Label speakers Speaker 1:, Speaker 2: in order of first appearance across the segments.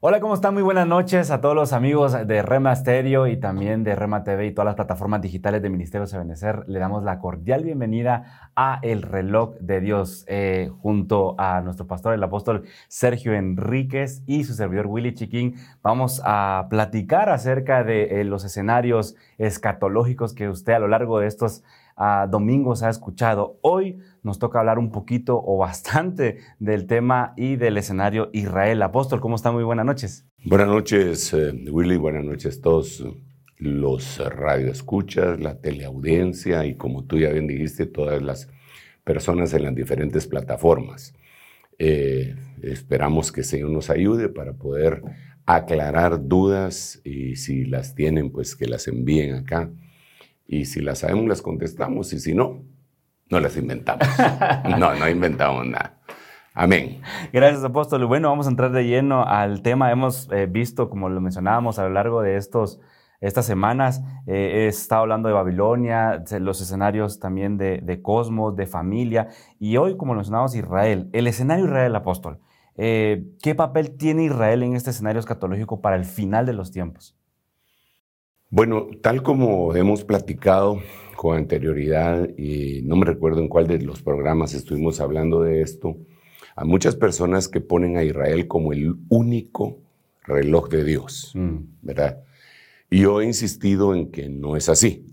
Speaker 1: Hola, ¿cómo están? Muy buenas noches a todos los amigos de Rema Stereo y también de Rema TV y todas las plataformas digitales de Ministerio Sebenecer. Le damos la cordial bienvenida a El Reloj de Dios eh, junto a nuestro pastor, el apóstol Sergio Enríquez y su servidor Willy Chiquín. Vamos a platicar acerca de eh, los escenarios escatológicos que usted a lo largo de estos uh, domingos ha escuchado. Hoy nos toca hablar un poquito o bastante del tema y del escenario Israel. Apóstol, ¿cómo está? Muy buenas noches.
Speaker 2: Buenas noches, eh, Willy. Buenas noches a todos los radioescuchas, la teleaudiencia y como tú ya bien dijiste, todas las personas en las diferentes plataformas. Eh, esperamos que el Señor nos ayude para poder aclarar dudas y si las tienen, pues que las envíen acá y si las sabemos, las contestamos. Y si no, no las inventamos. no, no inventamos nada. Amén.
Speaker 1: Gracias, apóstol. Bueno, vamos a entrar de lleno al tema. Hemos eh, visto, como lo mencionábamos a lo largo de estos, estas semanas, eh, he estado hablando de Babilonia, los escenarios también de, de, Cosmos, de familia, y hoy, como lo mencionábamos, Israel. El escenario Israel, apóstol. Eh, ¿Qué papel tiene Israel en este escenario escatológico para el final de los tiempos?
Speaker 2: Bueno, tal como hemos platicado con anterioridad, y no me recuerdo en cuál de los programas estuvimos hablando de esto, a muchas personas que ponen a Israel como el único reloj de Dios, mm. ¿verdad? Y yo he insistido en que no es así,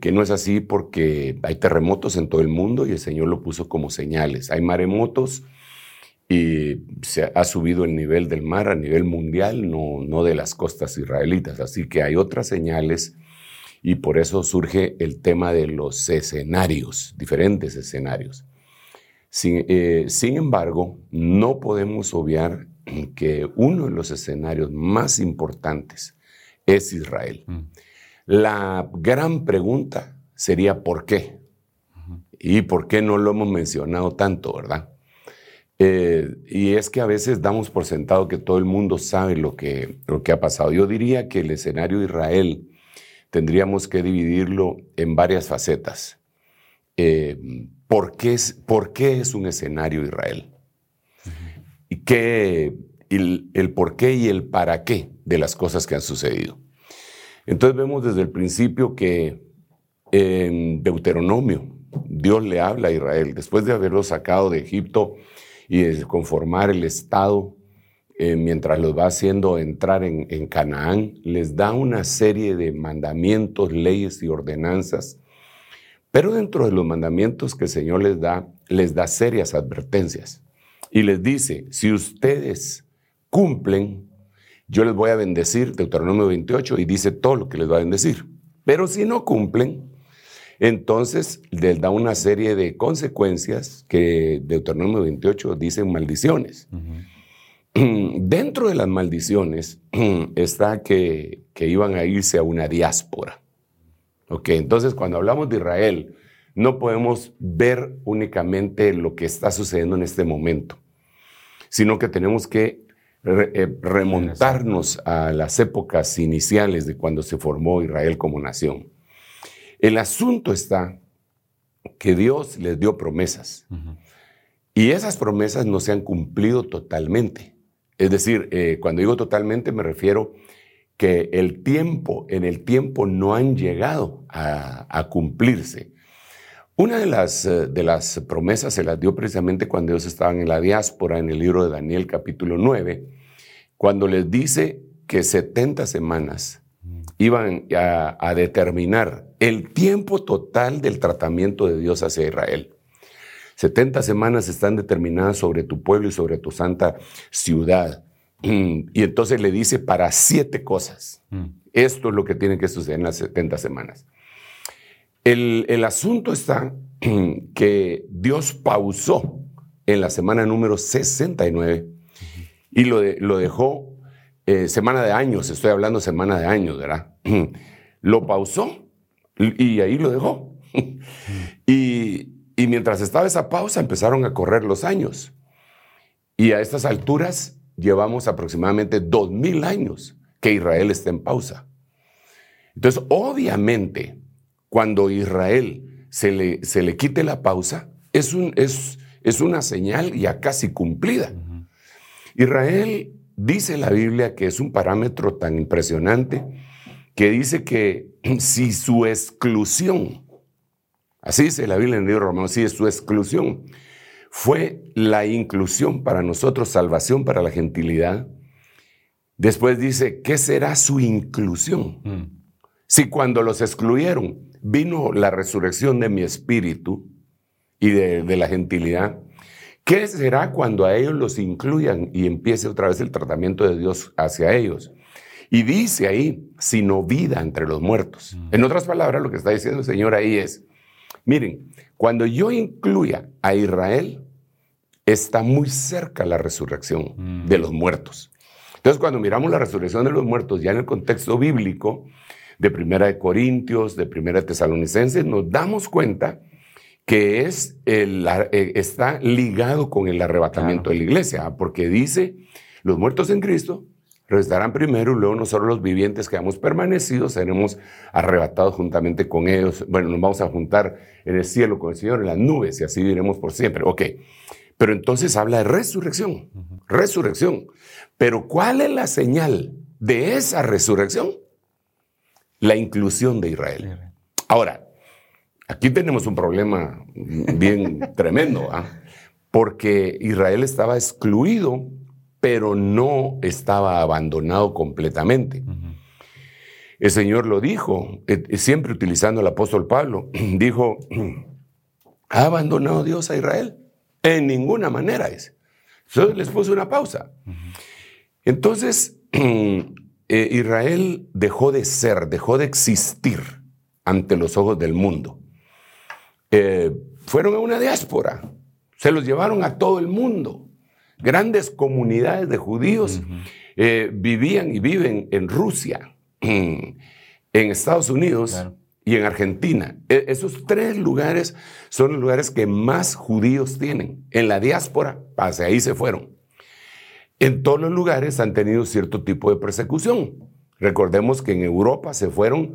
Speaker 2: que no es así porque hay terremotos en todo el mundo y el Señor lo puso como señales. Hay maremotos y se ha subido el nivel del mar a nivel mundial, no, no de las costas israelitas. Así que hay otras señales y por eso surge el tema de los escenarios, diferentes escenarios. Sin, eh, sin embargo, no podemos obviar que uno de los escenarios más importantes es Israel. Mm. La gran pregunta sería ¿por qué? ¿Y por qué no lo hemos mencionado tanto, verdad? Eh, y es que a veces damos por sentado que todo el mundo sabe lo que, lo que ha pasado. Yo diría que el escenario de Israel tendríamos que dividirlo en varias facetas. Eh, ¿por, qué es, ¿por, qué es, un escenario Israel? Y qué, el, el por qué y el para qué de las cosas que han sucedido. Entonces vemos desde el principio que en Deuteronomio Dios le habla a Israel, después de haberlo sacado de Egipto, y conformar el Estado eh, mientras los va haciendo entrar en, en, Canaán, les da una serie de mandamientos, leyes y ordenanzas. Pero dentro de los mandamientos que el Señor les da, les da serias advertencias. Y les dice, si ustedes cumplen, yo les voy a bendecir, Deuteronomio 28, y dice todo lo que les va a bendecir. Pero si no cumplen, entonces les da una serie de consecuencias que Deuteronomio 28 dicen maldiciones. Dentro de las maldiciones está que, que, iban a irse a una diáspora. Ok, entonces cuando hablamos de Israel, no podemos ver únicamente lo que está sucediendo en este momento, sino que tenemos que eh, remontarnos a las épocas iniciales de cuando se formó Israel como nación. El asunto está que Dios les dio promesas y esas promesas no se han cumplido totalmente. Es decir, eh, cuando digo totalmente me refiero que el tiempo, en el tiempo no han llegado a, cumplirse. Una de las, eh, de las promesas se las dio precisamente cuando ellos estaban en la diáspora, en el libro de Daniel capítulo 9, cuando les dice que 70 semanas iban a, determinar el tiempo total del tratamiento de Dios hacia Israel. 70 semanas están determinadas sobre tu pueblo y sobre tu santa ciudad. Y entonces le dice para siete cosas. Mm. Esto es lo que tiene que suceder en las 70 semanas. El, el asunto está que Dios pausó en la semana número 69 y lo, de, lo dejó eh, semana de años, estoy hablando semana de años, ¿verdad? lo pausó y ahí lo dejó. y, y mientras estaba esa pausa empezaron a correr los años. Y a estas alturas llevamos aproximadamente dos mil años que Israel está en pausa. Entonces, obviamente, cuando Israel se le, se le quite la pausa, es, un, es, es una señal ya casi cumplida. Israel dice la Biblia que es un parámetro tan impresionante que dice que si su exclusión, así dice la Biblia en el libro romano, si su exclusión fue la inclusión para nosotros, salvación para la gentilidad, después dice, ¿qué será su inclusión? Mm. Si cuando los excluyeron vino la resurrección de mi espíritu y de, la gentilidad, ¿qué será cuando a ellos los incluyan y empiece otra vez el tratamiento de Dios hacia ellos? Y dice ahí, sino vida entre los muertos. Mm. En otras palabras, lo que está diciendo el Señor ahí es, miren, cuando yo incluya a Israel, está muy cerca la resurrección mm. de los muertos. Entonces, cuando miramos la resurrección de los muertos ya en el contexto bíblico, de Primera de Corintios, de Primera de Tesalonicenses, nos damos cuenta que es el, eh, está ligado con el arrebatamiento de la iglesia, porque dice, los muertos en Cristo resucitarán primero y luego nosotros los vivientes que hemos permanecido seremos arrebatados juntamente con ellos. Bueno, nos vamos a juntar en el cielo con el Señor en las nubes y así viviremos por siempre. Ok, pero entonces habla de resurrección, resurrección. Pero ¿cuál es la señal de esa resurrección? La inclusión de Israel. Ahora, aquí tenemos un problema bien tremendo, ¿ah? porque Israel estaba excluido pero no estaba abandonado completamente. El Señor lo dijo, eh, eh, siempre utilizando al apóstol Pablo, dijo, ¿ha abandonado Dios a Israel? En ninguna manera es. Entonces les puso una pausa. Entonces, eh, Israel dejó de ser, dejó de existir ante los ojos del mundo. Fueron a una diáspora, se los llevaron a todo el mundo grandes comunidades de judíos eh, vivían y viven en Rusia, en Estados Unidos y en Argentina. E, esos tres lugares son los lugares que más judíos tienen. En la diáspora, hacia ahí se fueron. En todos los lugares han tenido cierto tipo de persecución. Recordemos que en Europa se fueron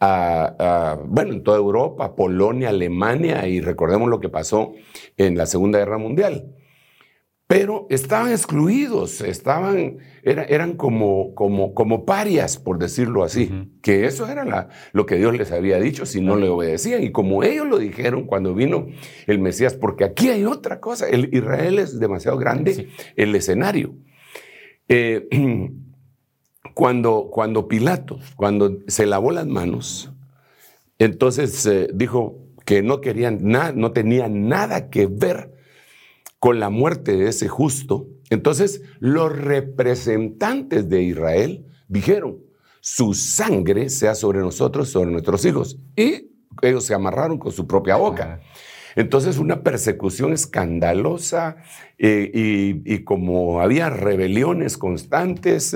Speaker 2: a, bueno, en toda Europa, Polonia, Alemania, y recordemos lo que pasó en la Segunda Guerra Mundial pero estaban excluidos, estaban, eran como, como, como parias, por decirlo así, que eso era lo que Dios les había dicho si no le obedecían. Y como ellos lo dijeron cuando vino el Mesías, porque aquí hay otra cosa, el Israel es demasiado grande, el escenario. Eh, cuando, cuando Pilatos, cuando se lavó las manos, entonces eh, dijo que no querían nada, no tenía nada que ver con la muerte de ese justo, entonces los representantes de Israel dijeron, su sangre sea sobre nosotros, sobre nuestros hijos. Y ellos se amarraron con su propia boca. Entonces una persecución escandalosa eh, y, y, como había rebeliones constantes,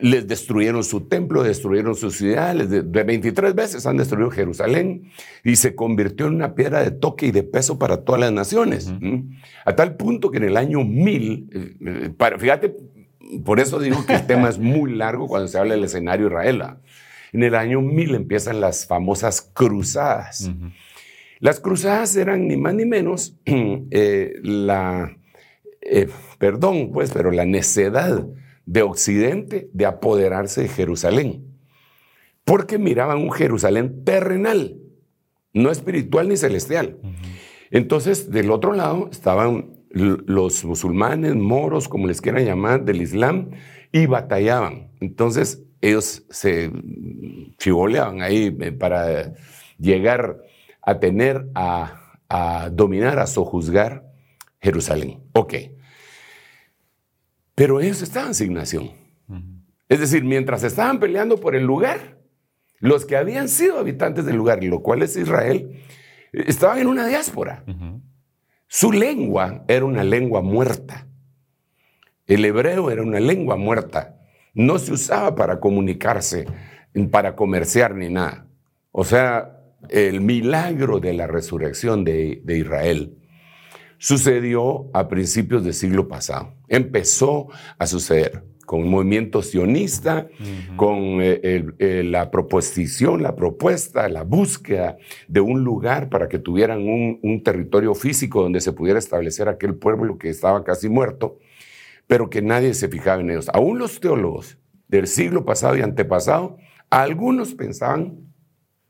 Speaker 2: les destruyeron su templo, destruyeron su ciudad, de 23 veces han destruido Jerusalén y se convirtió en una piedra de toque y de peso para todas las naciones. A tal punto que en el año 1000, eh, eh, fíjate, por eso digo que el tema es muy largo cuando se habla del escenario Israel. En el año 1000 empiezan las famosas cruzadas. Las cruzadas eran ni más ni menos eh, la, perdón, pues, pero la necedad de Occidente de apoderarse de Jerusalén, porque miraban un Jerusalén terrenal, no espiritual ni celestial. Entonces, del otro lado estaban los musulmanes, moros, como les quieran llamar, del Islam, y batallaban. Entonces, ellos se chivoleaban ahí eh, para llegar a tener, a, a dominar, a sojuzgar Jerusalén. Ok. Pero ellos estaban en asignación. Es decir, mientras estaban peleando por el lugar, los que habían sido habitantes del lugar, lo cual es Israel, estaban en una diáspora. Su lengua era una lengua muerta. El hebreo era una lengua muerta. No se usaba para comunicarse para comerciar ni nada. O sea, el milagro de la resurrección de, Israel sucedió a principios del siglo pasado. Empezó a suceder con el movimiento sionista, con eh, eh, la proposición, la propuesta, la búsqueda de un lugar para que tuvieran un, un, territorio físico donde se pudiera establecer aquel pueblo que estaba casi muerto, pero que nadie se fijaba en ellos. Aún los teólogos del siglo pasado y antepasado, algunos pensaban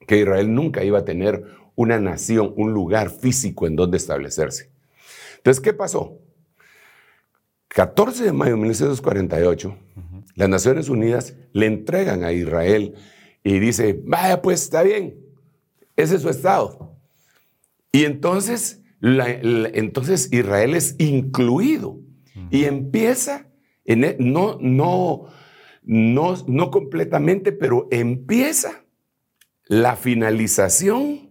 Speaker 2: que Israel nunca iba a tener una nación, un lugar físico en donde establecerse. Entonces, ¿qué pasó? 14 de mayo de 1948, las Naciones Unidas le entregan a Israel y dice, vaya pues está bien, ese es su estado. Y entonces, entonces Israel es incluido y empieza, en, e, no, no, no, no completamente, pero empieza la finalización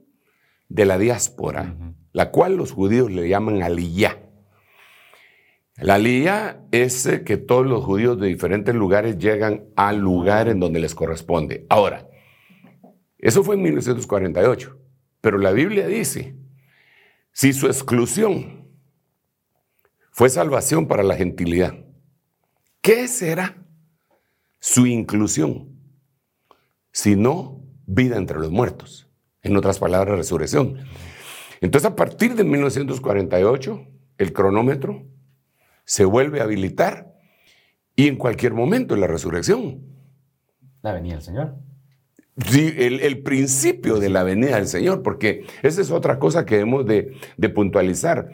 Speaker 2: de la diáspora, la cual los judíos le llaman aliyah. La aliyah es eh, que todos los judíos de diferentes lugares llegan al lugar en donde les corresponde. Ahora, eso fue en 1948, pero la Biblia dice, si su exclusión fue salvación para la gentilidad, ¿qué será su inclusión? Si no, vida entre los muertos. En otras palabras, resurrección. Entonces, a partir de 1948, el cronómetro se vuelve a habilitar y en cualquier momento en la resurrección.
Speaker 1: La venida del Señor.
Speaker 2: Sí, el, principio de la venida del Señor, porque esa es otra cosa que debemos de, de puntualizar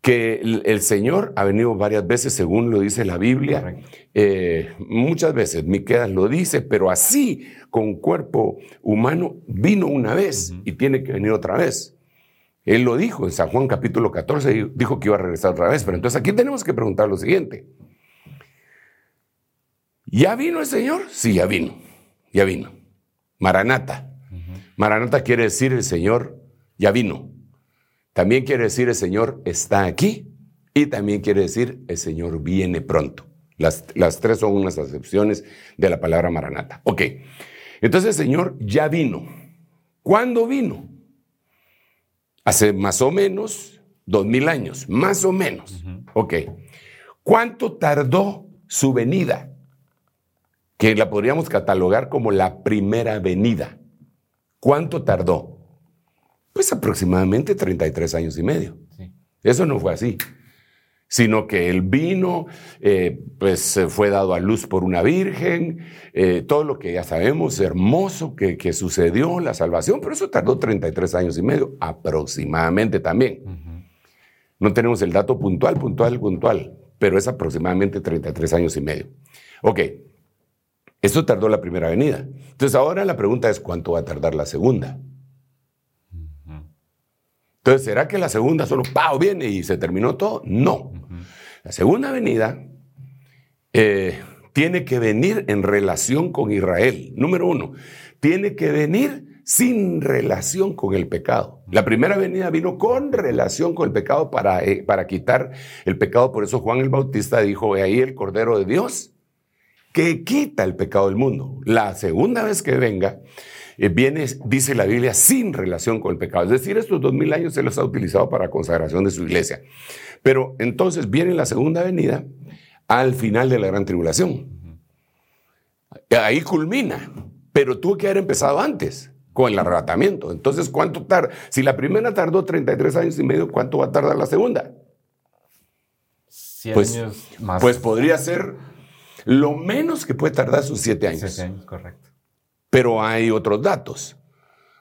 Speaker 2: que el, Señor ha venido varias veces, según lo dice la Biblia, eh, muchas veces, Miqueas lo dice, pero así, con cuerpo humano, vino una vez y tiene que venir otra vez. Él lo dijo en San Juan capítulo 14, dijo que iba a regresar otra vez, pero entonces aquí tenemos que preguntar lo siguiente. ¿Ya vino el Señor? Sí, ya vino, ya vino. Maranata. Maranata quiere decir el Señor ya vino. También quiere decir el Señor está aquí y también quiere decir el Señor viene pronto. Las, las tres son unas acepciones de la palabra maranata. Ok, entonces el Señor ya vino. ¿Cuándo vino? Hace más o menos dos mil años, más o menos. Ok, ¿cuánto tardó su venida? Que la podríamos catalogar como la primera venida. ¿Cuánto tardó? Pues aproximadamente 33 años y medio. Eso no fue así, sino que el vino, eh, pues fue dado a luz por una virgen, eh, todo lo que ya sabemos, hermoso que, que, sucedió, la salvación, pero eso tardó 33 años y medio, aproximadamente también. No tenemos el dato puntual, puntual, puntual, pero es aproximadamente 33 años y medio. Ok, eso tardó la primera venida. Entonces ahora la pregunta es, ¿cuánto va a tardar la segunda? Entonces, ¿será que la segunda solo ¡pau! viene y se terminó todo? No. La segunda venida eh, tiene que venir en relación con Israel. Número uno, tiene que venir sin relación con el pecado. La primera venida vino con relación con el pecado para, eh, para quitar el pecado. Por eso Juan el Bautista dijo, ahí el Cordero de Dios que quita el pecado del mundo. La segunda vez que venga, eh, viene, dice la Biblia, sin relación con el pecado. Es decir, estos dos mil años se los ha utilizado para consagración de su iglesia. Pero entonces viene la segunda venida al final de la gran tribulación. Ahí culmina, pero tuvo que haber empezado antes con el arrebatamiento. Entonces, ¿cuánto tarda? Si la primera tardó 33 años y medio, ¿cuánto va a tardar la segunda? Pues, años más. Pues podría ser lo menos que puede tardar sus siete años.
Speaker 1: Siete años, correcto.
Speaker 2: Pero hay otros datos.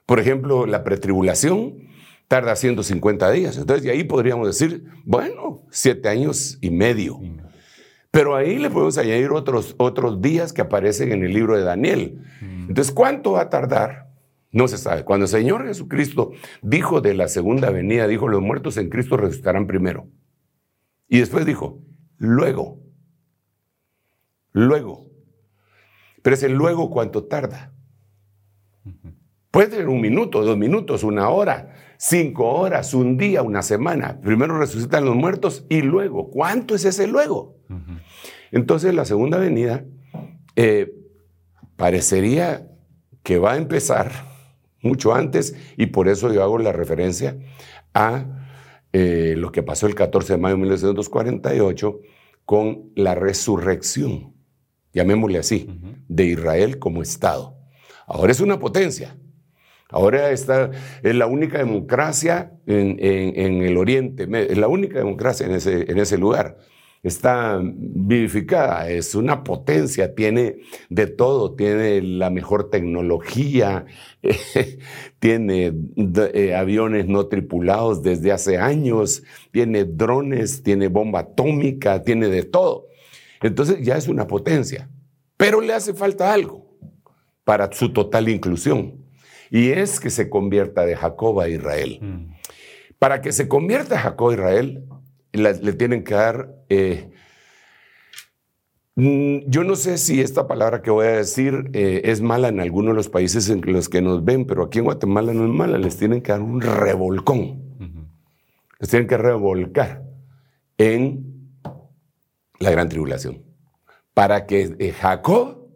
Speaker 2: Por ejemplo, la pretribulación tarda 150 días. Entonces, de ahí podríamos decir, bueno, siete años y medio. Pero ahí le podemos añadir otros, otros días que aparecen en el libro de Daniel. Mm. Entonces, ¿cuánto va a tardar? No se sabe. Cuando el Señor Jesucristo dijo de la segunda venida, dijo, los muertos en Cristo resucitarán primero. Y después dijo, luego, luego. Pero ese luego, ¿cuánto tarda? Puede ser un minuto, dos minutos, una hora, cinco horas, un día, una semana. Primero resucitan los muertos y luego, ¿cuánto es ese luego? Entonces la segunda venida eh, parecería que va a empezar mucho antes y por eso yo hago la referencia a eh, lo que pasó el 14 de mayo de 1948 con la resurrección, llamémosle así, de Israel como Estado. Ahora es una potencia. Ahora está, es la única democracia en, el Oriente, es la única democracia en ese, en ese lugar está vivificada, es una potencia, tiene de todo, tiene la mejor tecnología, tiene eh, aviones no tripulados desde hace años, tiene drones, tiene bomba atómica, tiene de todo. Entonces ya es una potencia, pero le hace falta algo para su total inclusión, y es que se convierta de Jacob a Israel. Mm. Para que se convierta Jacob a Israel, le tienen que dar... Eh, mm, yo no sé si esta palabra que voy a decir eh, es mala en algunos de los países en los que nos ven, pero aquí en Guatemala no es mala, les tienen que dar un revolcón. Les tienen que revolcar en la gran tribulación. Para que eh, Jacob,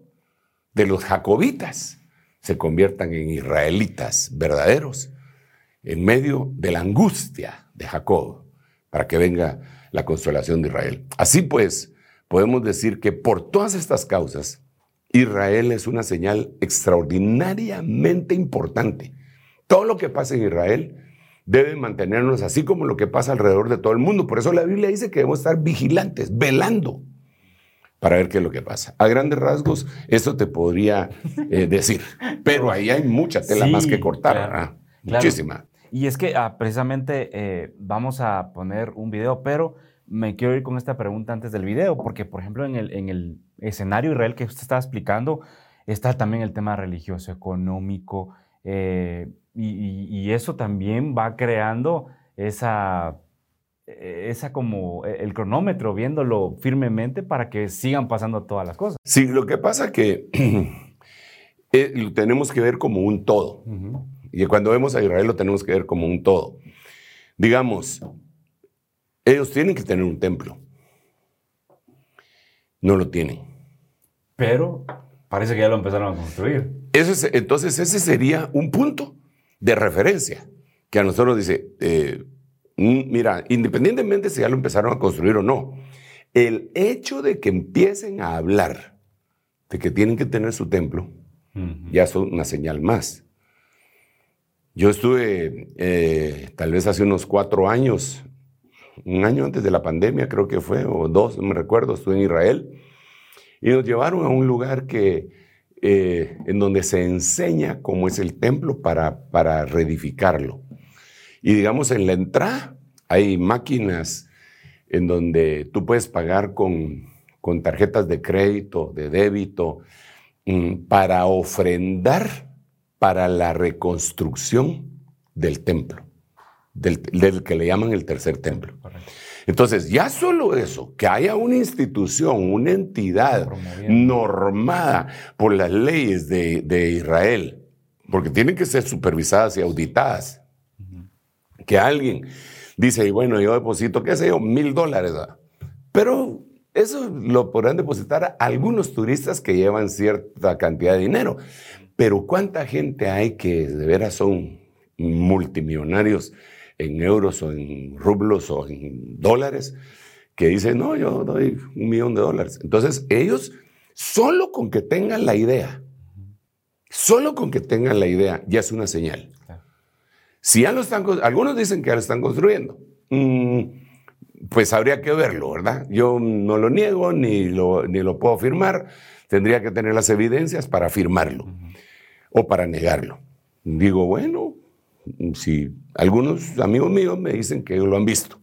Speaker 2: de los jacobitas, se conviertan en israelitas verdaderos en medio de la angustia de Jacob para que venga la consolación de Israel. Así pues, podemos decir que por todas estas causas, Israel es una señal extraordinariamente importante. Todo lo que pasa en Israel debe mantenernos así como lo que pasa alrededor de todo el mundo. Por eso la Biblia dice que debemos estar vigilantes, velando, para ver qué es lo que pasa. A grandes rasgos, eso te podría eh, decir, pero ahí hay mucha tela más que cortar, muchísima.
Speaker 1: Y es que ah, precisamente eh, vamos a poner un video, pero me quiero ir con esta pregunta antes del video, porque por ejemplo en el, en el escenario Israel que usted estaba explicando, está también el tema religioso, económico, eh, y, eso también va creando esa, esa como e, el cronómetro, viéndolo firmemente para que sigan pasando todas las cosas.
Speaker 2: Sí, lo que pasa que eh, lo tenemos que ver como un todo. Y cuando vemos a Israel lo tenemos que ver como un todo. Digamos, ellos tienen que tener un templo. No lo tienen.
Speaker 1: Pero parece que ya lo empezaron a construir.
Speaker 2: entonces ese sería un punto de referencia que a nosotros dice, eh, mira, independientemente si ya lo empezaron a construir o no, el hecho de que empiecen a hablar de que tienen que tener su templo, ya es una señal más. Yo estuve eh, tal vez hace unos cuatro años, un año antes de la pandemia creo que fue, o dos, no me recuerdo, estuve en Israel, y nos llevaron a un lugar que, eh, en donde se enseña cómo es el templo para, para reedificarlo. Y digamos, en la entrada hay máquinas en donde tú puedes pagar con, con tarjetas de crédito, de débito, mm, para ofrendar para la reconstrucción del templo, del, que le llaman el tercer templo. Entonces, ya solo eso, que haya una institución, una entidad normada por las leyes de, Israel, porque tienen que ser supervisadas y auditadas, que alguien dice, bueno, yo deposito, qué sé yo, mil dólares, pero eso lo podrán depositar algunos turistas que llevan cierta cantidad de dinero. Pero ¿cuánta gente hay que de veras son multimillonarios en euros o en rublos o en dólares que dicen, no, yo doy un millón de dólares? Entonces ellos, solo con que tengan la idea, solo con que tengan la idea, ya es una señal. Si ya lo están, algunos dicen que ya lo están construyendo. Mm, pues habría que verlo, ¿verdad? Yo no lo niego ni lo, ni lo puedo afirmar. Tendría que tener las evidencias para afirmarlo o para negarlo. Digo, bueno, si algunos amigos míos me dicen que ellos lo han visto,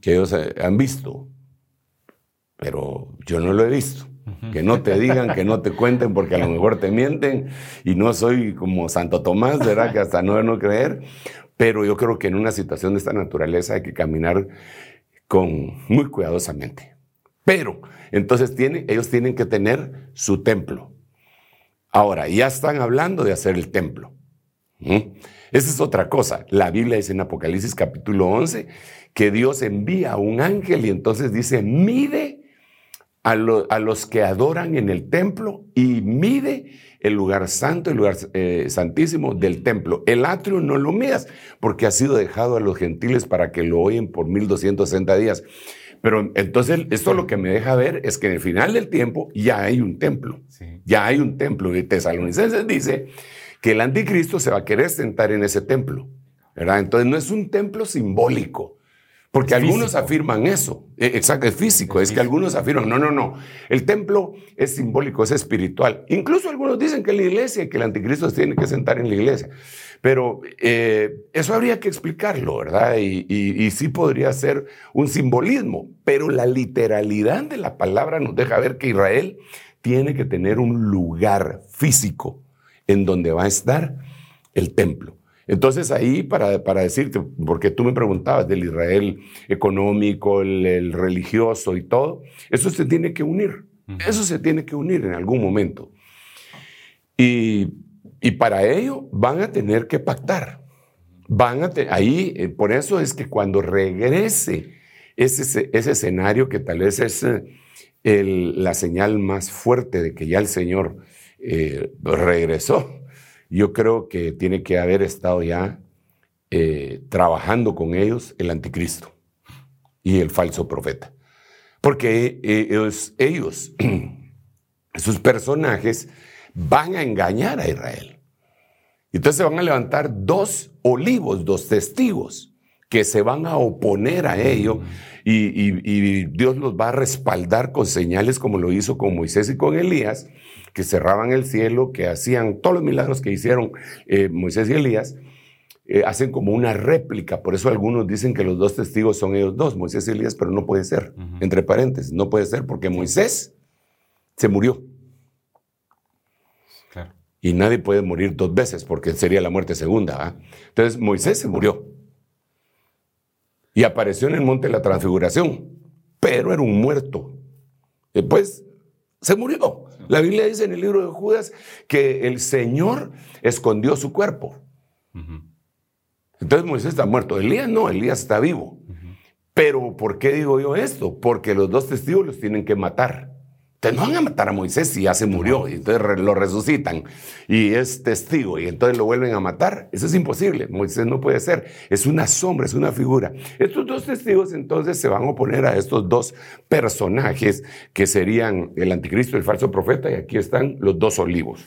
Speaker 2: que ellos eh, han visto, pero yo no lo he visto. Que no te digan, que no te cuenten, porque a lo mejor te mienten y no soy como Santo Tomás, ¿verdad? Que hasta no no creer. Pero yo creo que en una situación de esta naturaleza hay que caminar con muy cuidadosamente. Pero entonces ellos tienen que tener su templo. Ahora, ya están hablando de hacer el templo. Esa es otra cosa. La Biblia dice en Apocalipsis capítulo 11 que Dios envía a un ángel y entonces dice, mide a, los que adoran en el templo y mide el lugar santo, el lugar eh, santísimo del templo. El atrio no lo midas, porque ha sido dejado a los gentiles para que lo oyen por 1260 días. Pero entonces esto lo que me deja ver es que en el final del tiempo ya hay un templo. Ya hay un templo. Y Tesalonicenses dice que el anticristo se va a querer sentar en ese templo. ¿verdad? Entonces no es un templo simbólico. Porque algunos afirman eso, e, exacto, es físico, es, que algunos afirman, no, no, no, el templo es simbólico, es espiritual. Incluso algunos dicen que la iglesia, que el anticristo se tiene que sentar en la iglesia. Pero eh, eso habría que explicarlo, ¿verdad? Y, y, sí podría ser un simbolismo, pero la literalidad de la palabra nos deja ver que Israel tiene que tener un lugar físico en donde va a estar el templo. Entonces ahí, para, para, decirte, porque tú me preguntabas del Israel económico, el, religioso y todo, eso se tiene que unir, eso se tiene que unir en algún momento. Y, y para ello van a tener que pactar. Van a ahí, eh, por eso es que cuando regrese ese, ese escenario que tal vez es eh, el, la señal más fuerte de que ya el Señor eh, regresó, yo creo que tiene que haber estado ya eh, trabajando con ellos el anticristo y el falso profeta. Porque eh, ellos, sus personajes, van a engañar a Israel. Entonces van a levantar dos olivos, dos testigos que se van a oponer a ello y, y, Dios los va a respaldar con señales como lo hizo con Moisés y con Elías que cerraban el cielo, que hacían todos los milagros que hicieron eh, Moisés y Elías, eh, hacen como una réplica. Por eso algunos dicen que los dos testigos son ellos dos, Moisés y Elías, pero no puede ser, entre paréntesis, no puede ser porque Moisés se murió. Y nadie puede morir dos veces porque sería la muerte segunda. Entonces Moisés se murió y apareció en el monte de la transfiguración, pero era un muerto. Después se murió. La Biblia dice en el libro de Judas que el Señor escondió su cuerpo. Entonces Moisés está muerto. Elías no, Elías está vivo. Pero ¿por qué digo yo esto? Porque los dos testigos los tienen que matar no van a matar a Moisés si ya se murió, y entonces lo resucitan y es testigo, y entonces lo vuelven a matar. Eso es imposible, Moisés no puede ser, es una sombra, es una figura. Estos dos testigos entonces se van a oponer a estos dos personajes que serían el anticristo y el falso profeta, y aquí están los dos olivos.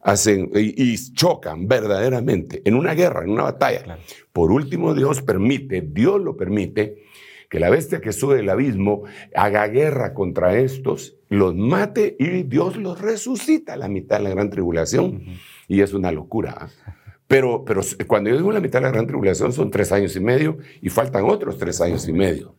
Speaker 2: Hacen y, chocan verdaderamente en una guerra, en una batalla. Por último, Dios permite, Dios lo permite, que la bestia que sube del abismo haga guerra contra estos, los mate y Dios los resucita a la mitad de la gran tribulación. Y es una locura. ¿ah? Pero, pero cuando yo digo la mitad de la gran tribulación son tres años y medio y faltan otros tres años y medio.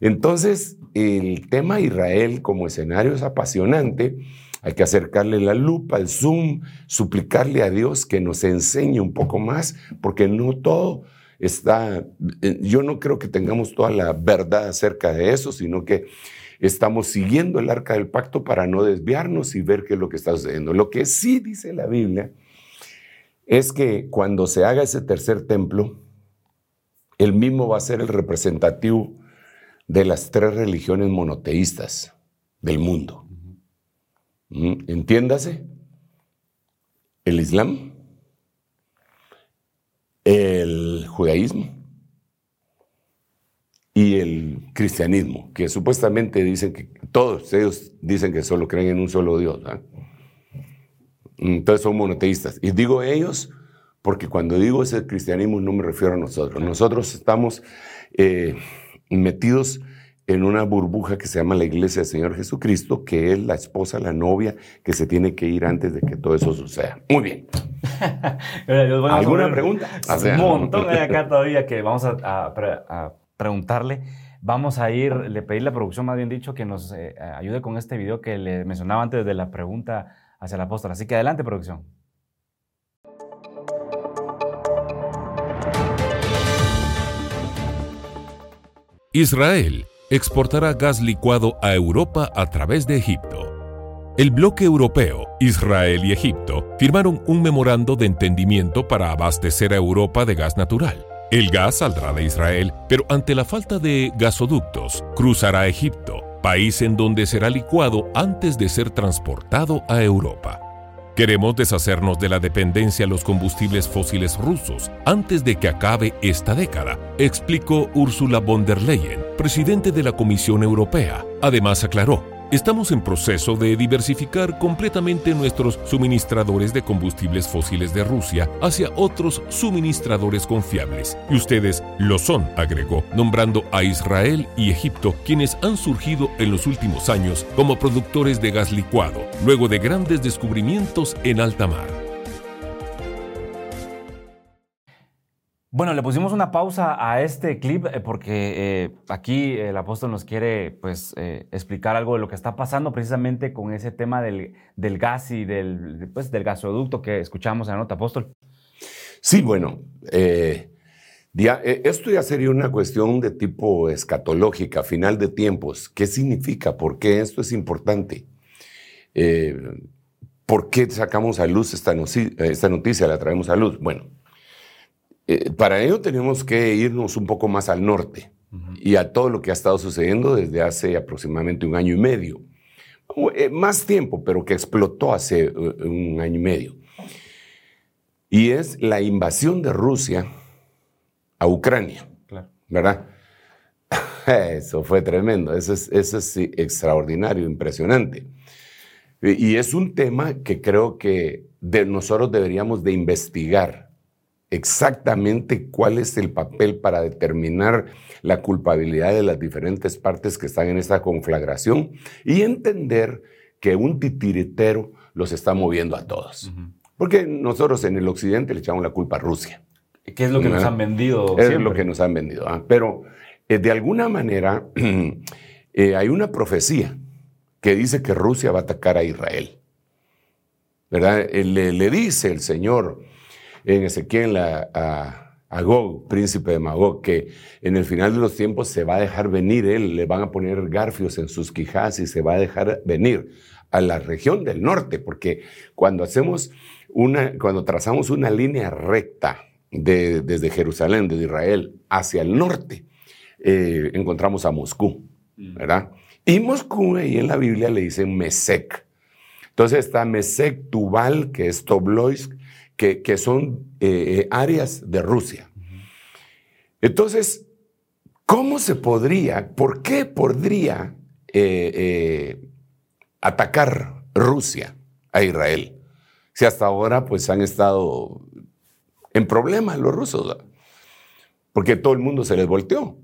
Speaker 2: Entonces, el tema Israel como escenario es apasionante. Hay que acercarle la lupa, el zoom, suplicarle a Dios que nos enseñe un poco más, porque no todo está, eh, yo no creo que tengamos toda la verdad acerca de eso, sino que estamos siguiendo el arca del pacto para no desviarnos y ver qué es lo que está sucediendo. Lo que sí dice la Biblia es que cuando se haga ese tercer templo, el mismo va a ser el representativo de las tres religiones monoteístas del mundo. ¿Mm? Entiéndase, el Islam, el judaísmo y el cristianismo, que supuestamente dicen que todos ellos dicen que solo creen en un solo Dios. Entonces son monoteístas. Y digo ellos porque cuando digo ese cristianismo no me refiero a nosotros. Nosotros estamos eh, metidos en una burbuja que se llama la Iglesia del Señor Jesucristo, que es la esposa, la novia, que se tiene que ir antes de que todo eso suceda. Muy bien.
Speaker 1: ¿Alguna pregunta? Un montón hay acá todavía que vamos a, preguntarle. Vamos a ir, le pedí a la producción, más bien dicho, que nos eh, ayude con este video que le mencionaba antes de la pregunta hacia el apóstol. Así que adelante, producción.
Speaker 3: Israel exportará gas licuado a Europa a través de Egipto. El bloque europeo, Israel y Egipto firmaron un memorando de entendimiento para abastecer a Europa de gas natural. El gas saldrá de Israel, pero ante la falta de gasoductos, cruzará Egipto, país en donde será licuado antes de ser transportado a Europa.
Speaker 4: Queremos deshacernos de la dependencia a los combustibles fósiles rusos antes de que acabe esta década, explicó Ursula von der Leyen, presidente de la Comisión Europea. Además aclaró, Estamos en proceso de diversificar completamente nuestros suministradores de combustibles fósiles de Rusia hacia otros suministradores confiables. Y ustedes lo son, agregó, nombrando a Israel y Egipto, quienes han surgido en los últimos años como productores de gas licuado, luego de grandes descubrimientos en alta mar.
Speaker 1: Bueno, le pusimos una pausa a este clip eh, porque eh, aquí el apóstol nos quiere pues, eh, explicar algo de lo que está pasando precisamente con ese tema del, gas y del, pues, del gasoducto que escuchamos en la nota, apóstol.
Speaker 2: Sí, bueno, esto ya sería una cuestión de tipo escatológica, final de tiempos. ¿Qué significa? ¿Por qué esto es importante? ¿Por qué sacamos a luz esta, esta noticia, la traemos a luz? Bueno. Eh, para ello tenemos que irnos un poco más al norte y a todo lo que ha estado sucediendo desde hace aproximadamente un año y medio. Eh, más tiempo, pero que explotó hace eh, un año y medio. Y es la invasión de Rusia a Ucrania. ¿Verdad? Eso fue tremendo, eso es, eso es extraordinario, impresionante. Y es un tema que creo que de nosotros deberíamos de investigar exactamente cuál es el papel para determinar la culpabilidad de las diferentes partes que están en esta conflagración y entender que un titiritero los está moviendo a todos. Porque nosotros en el occidente le echamos la culpa a Rusia.
Speaker 1: ¿Qué es lo que nos han vendido?
Speaker 2: Es lo que nos han vendido. ¿ah? Pero eh, de alguna manera eh, hay una profecía que dice que Rusia va a atacar a Israel. ¿Verdad? Eh, le, le dice el Señor en Ezequiel a, a, Gog, príncipe de Magog, que en el final de los tiempos se va a dejar venir él, le van a poner garfios en sus quijas y se va a dejar venir a la región del norte, porque cuando hacemos una, cuando trazamos una línea recta desde Jerusalén, desde Israel, hacia el norte, eh, encontramos a Moscú, mm. ¿verdad? Y Moscú ahí en la Biblia le dicen Mesec. Entonces está Mesec Tubal, que es Tobloisk, que, son eh, áreas de Rusia. Entonces, ¿cómo se podría, por qué podría eh, eh, atacar Rusia a Israel? Si hasta ahora pues han estado en problemas los rusos, porque todo el mundo se les volteó.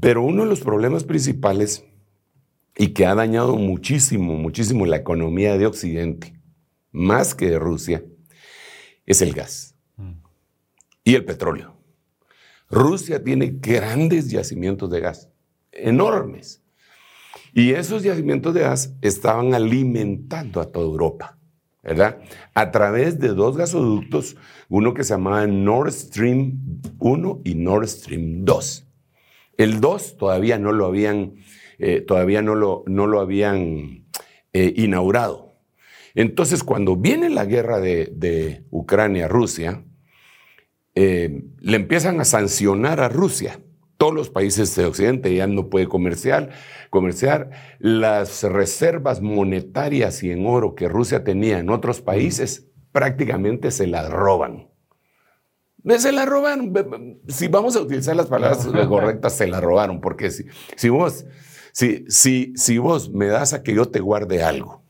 Speaker 2: Pero uno de los problemas principales y que ha dañado muchísimo, muchísimo la economía de Occidente más que de Rusia, es el gas y el petróleo. Rusia tiene grandes yacimientos de gas, enormes. Y esos yacimientos de gas estaban alimentando a toda Europa, ¿verdad? A través de dos gasoductos, uno que se llamaba Nord Stream 1 y Nord Stream 2. El 2 todavía no lo habían, eh, todavía no lo, no lo habían eh, inaugurado. Entonces, cuando viene la guerra de, Ucrania-Rusia, eh, le empiezan a sancionar a Rusia. Todos los países de Occidente ya no puede comerciar, comerciar. Las reservas monetarias y en oro que Rusia tenía en otros países prácticamente se las roban. Se la robaron. Si vamos a utilizar las palabras correctas, se la robaron. Porque si, si, vos, si, si, si vos me das a que yo te guarde algo,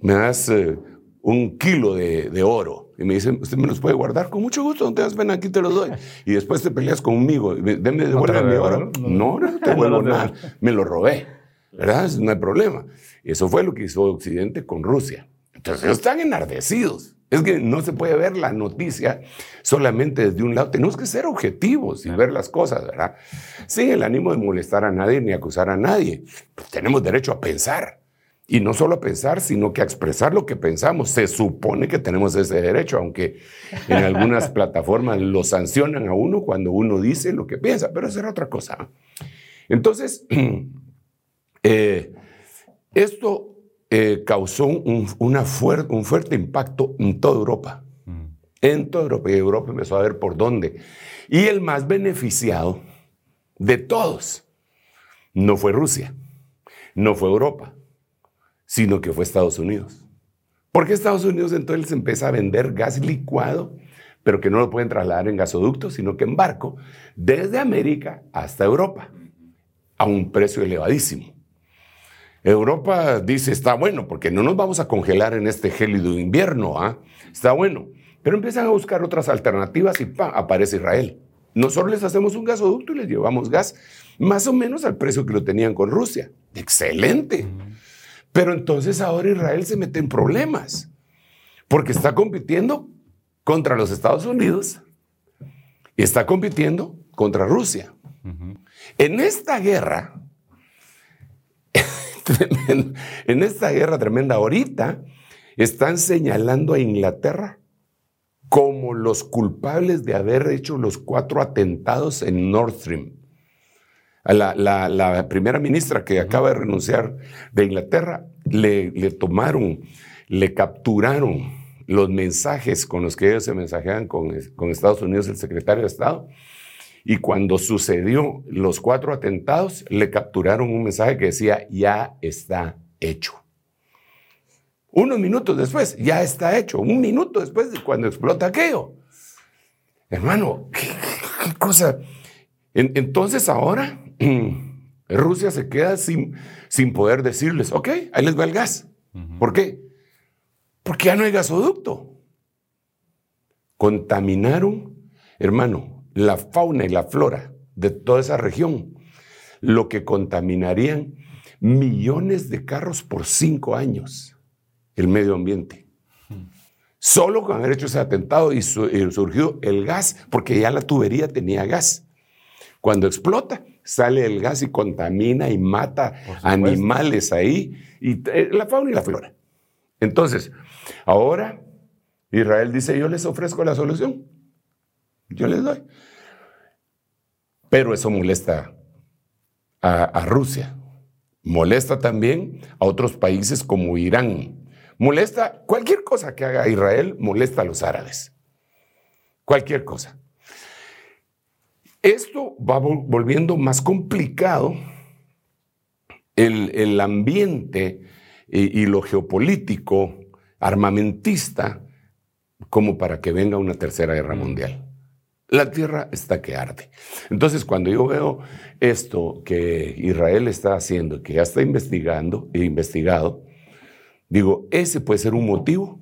Speaker 2: me das eh, un kilo de, oro. Y me dicen, ¿usted me los puede guardar? Con mucho gusto, no te das pena, aquí te los doy. Y después te peleas conmigo, denme de mi oro. No, no, te vuelvo nada. Me lo robé. ¿Verdad? No hay problema. Eso fue lo que hizo Occidente con Rusia. Entonces ellos están enardecidos. Es que no se puede ver la noticia solamente desde un lado. Tenemos que ser objetivos y ver las cosas, ¿verdad? Sin el ánimo de molestar a nadie ni acusar a nadie. Pues tenemos derecho a pensar. Y no solo a pensar, sino que a expresar lo que pensamos. Se supone que tenemos ese derecho, aunque en algunas plataformas lo sancionan a uno cuando uno dice lo que piensa, pero eso era otra cosa. Entonces, eh, esto eh, causó un, una un fuerte impacto en toda Europa. Mm. En toda Europa. Y Europa empezó a ver por dónde. Y el más beneficiado de todos no fue Rusia, no fue Europa, sino que fue Estados Unidos. Porque Estados Unidos entonces empieza a vender gas licuado, pero que no lo pueden trasladar en gasoducto, sino que en barco, desde América hasta Europa, a un precio elevadísimo. Europa dice, está bueno, porque no nos vamos a congelar en este gélido invierno, ¿ah? Está bueno. Pero empiezan a buscar otras alternativas y ¡pam! aparece Israel. Nosotros les hacemos un gasoducto y les llevamos gas más o menos al precio que lo tenían con Rusia. Excelente. Pero entonces ahora Israel se mete en problemas porque está compitiendo contra los Estados Unidos y está compitiendo contra Rusia. En esta guerra, en esta guerra tremenda ahorita, están señalando a Inglaterra como los culpables de haber hecho los cuatro atentados en Nord Stream. La, la, primera ministra que acaba de renunciar de Inglaterra le, le, tomaron, le capturaron los mensajes con los que ellos se mensajeaban con, con Estados Unidos, el secretario de Estado. Y cuando sucedió los cuatro atentados, le capturaron un mensaje que decía, ya está hecho. Unos minutos después, ya está hecho. Un minuto después de cuando explota aquello. Hermano, qué, cosa. Entonces ahora Rusia se queda sin, sin poder decirles, ok, ahí les va el gas. ¿Por qué? Porque ya no hay gasoducto. Contaminaron, hermano, la fauna y la flora de toda esa región, lo que contaminarían millones de carros por cinco años el medio ambiente. Solo con haber hecho ese atentado y, surgió el gas, porque ya la tubería tenía gas. Cuando explota, sale el gas y contamina y mata animales ahí, y eh, la fauna y la flora. Entonces, ahora Israel dice, yo les ofrezco la solución, yo les doy. Pero eso molesta a Rusia, molesta también a otros países como Irán, Molesta, cualquier cosa que haga Israel molesta a los árabes. Cualquier cosa. Esto va volviendo más complicado el, ambiente y, y, lo geopolítico armamentista como para que venga una tercera guerra mundial. La tierra está que arde. Entonces, cuando yo veo esto que Israel está haciendo, que ya está investigando e investigado, Digo, ese puede ser un motivo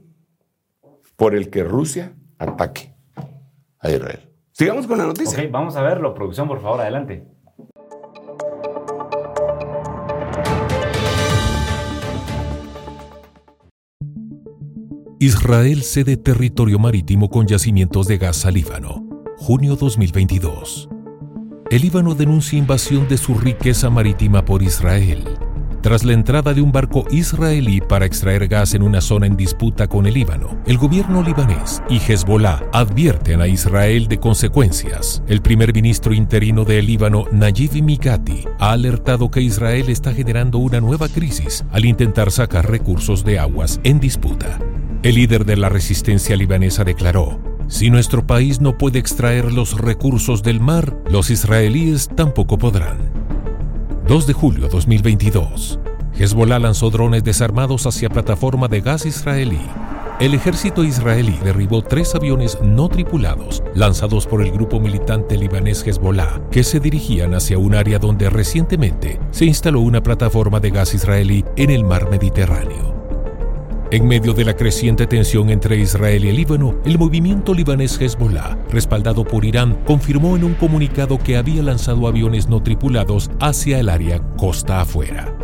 Speaker 2: por el que Rusia ataque a Israel. Sigamos con la noticia.
Speaker 1: Ok, vamos a verlo. Producción, por favor, adelante.
Speaker 4: Israel cede territorio marítimo con yacimientos de gas al Líbano. Junio 2022. El Líbano denuncia invasión de su riqueza marítima por Israel tras la entrada de un barco israelí para extraer gas en una zona en disputa con el Líbano, el gobierno libanés y Hezbollah advierten a Israel de consecuencias. El primer ministro interino del Líbano, Najib Mikati, ha alertado que Israel está generando una nueva crisis al intentar sacar recursos de aguas en disputa. El líder de la resistencia libanesa declaró, si nuestro país no puede extraer los recursos del mar, los israelíes tampoco podrán. 2 de julio 2022. Hezbollah lanzó drones desarmados hacia plataforma de gas israelí. El ejército israelí derribó tres aviones no tripulados lanzados por el grupo militante libanés Hezbollah que se dirigían hacia un área donde recientemente se instaló una plataforma de gas israelí en el mar Mediterráneo. En medio de la creciente tensión entre Israel y el Líbano, el movimiento libanés Hezbollah, respaldado por Irán, confirmó en un comunicado que había lanzado aviones no tripulados hacia el área costa afuera.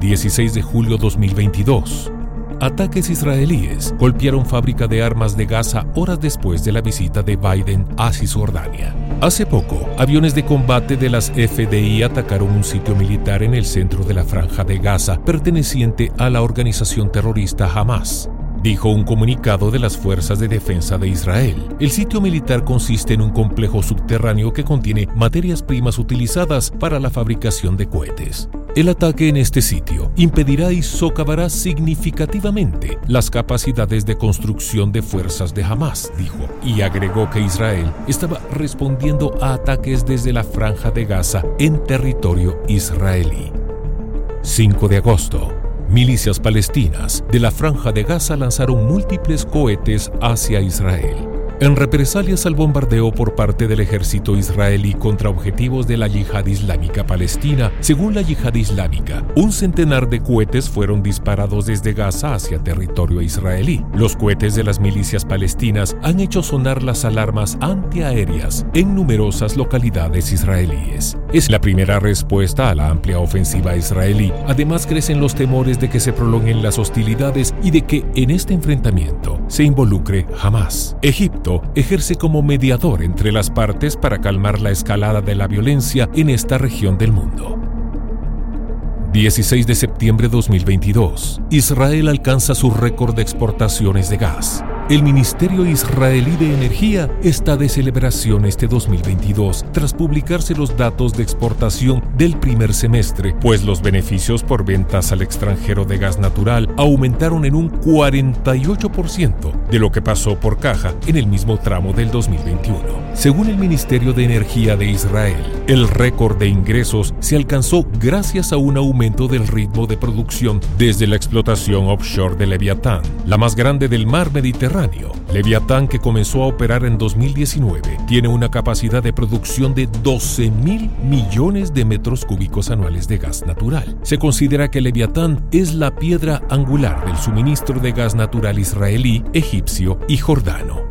Speaker 4: 16 de julio 2022. Ataques israelíes golpearon fábrica de armas de Gaza horas después de la visita de Biden a Cisjordania. Hace poco, aviones de combate de las FDI atacaron un sitio militar en el centro de la franja de Gaza perteneciente a la organización terrorista Hamas dijo un comunicado de las Fuerzas de Defensa de Israel. El sitio militar consiste en un complejo subterráneo que contiene materias primas utilizadas para la fabricación de cohetes. El ataque en este sitio impedirá y socavará significativamente las capacidades de construcción de fuerzas de Hamas, dijo, y agregó que Israel estaba respondiendo a ataques desde la franja de Gaza en territorio israelí. 5 de agosto. Milicias palestinas de la franja de Gaza lanzaron múltiples cohetes hacia Israel. En represalias al bombardeo por parte del ejército israelí contra objetivos de la yihad islámica palestina, según la yihad islámica, un centenar de cohetes fueron disparados desde Gaza hacia territorio israelí. Los cohetes de las milicias palestinas han hecho sonar las alarmas antiaéreas en numerosas localidades israelíes. Es la primera respuesta a la amplia ofensiva israelí. Además crecen los temores de que se prolonguen las hostilidades y de que en este enfrentamiento se involucre Hamas. Egipto ejerce como mediador entre las partes para calmar la escalada de la violencia en esta región del mundo. 16 de septiembre de 2022. Israel alcanza su récord de exportaciones de gas. El Ministerio Israelí de Energía está de celebración este 2022 tras publicarse los datos de exportación del primer semestre, pues los beneficios por ventas al extranjero de gas natural aumentaron en un 48% de lo que pasó por caja en el mismo tramo del 2021. Según el Ministerio de Energía de Israel, el récord de ingresos se alcanzó gracias a un aumento del ritmo de producción desde la explotación offshore de Leviatán, la más grande del mar Mediterráneo Leviatán, que comenzó a operar en 2019, tiene una capacidad de producción de 12 mil millones de metros cúbicos anuales de gas natural. Se considera que Leviatán es la piedra angular del suministro de gas natural israelí, egipcio y jordano.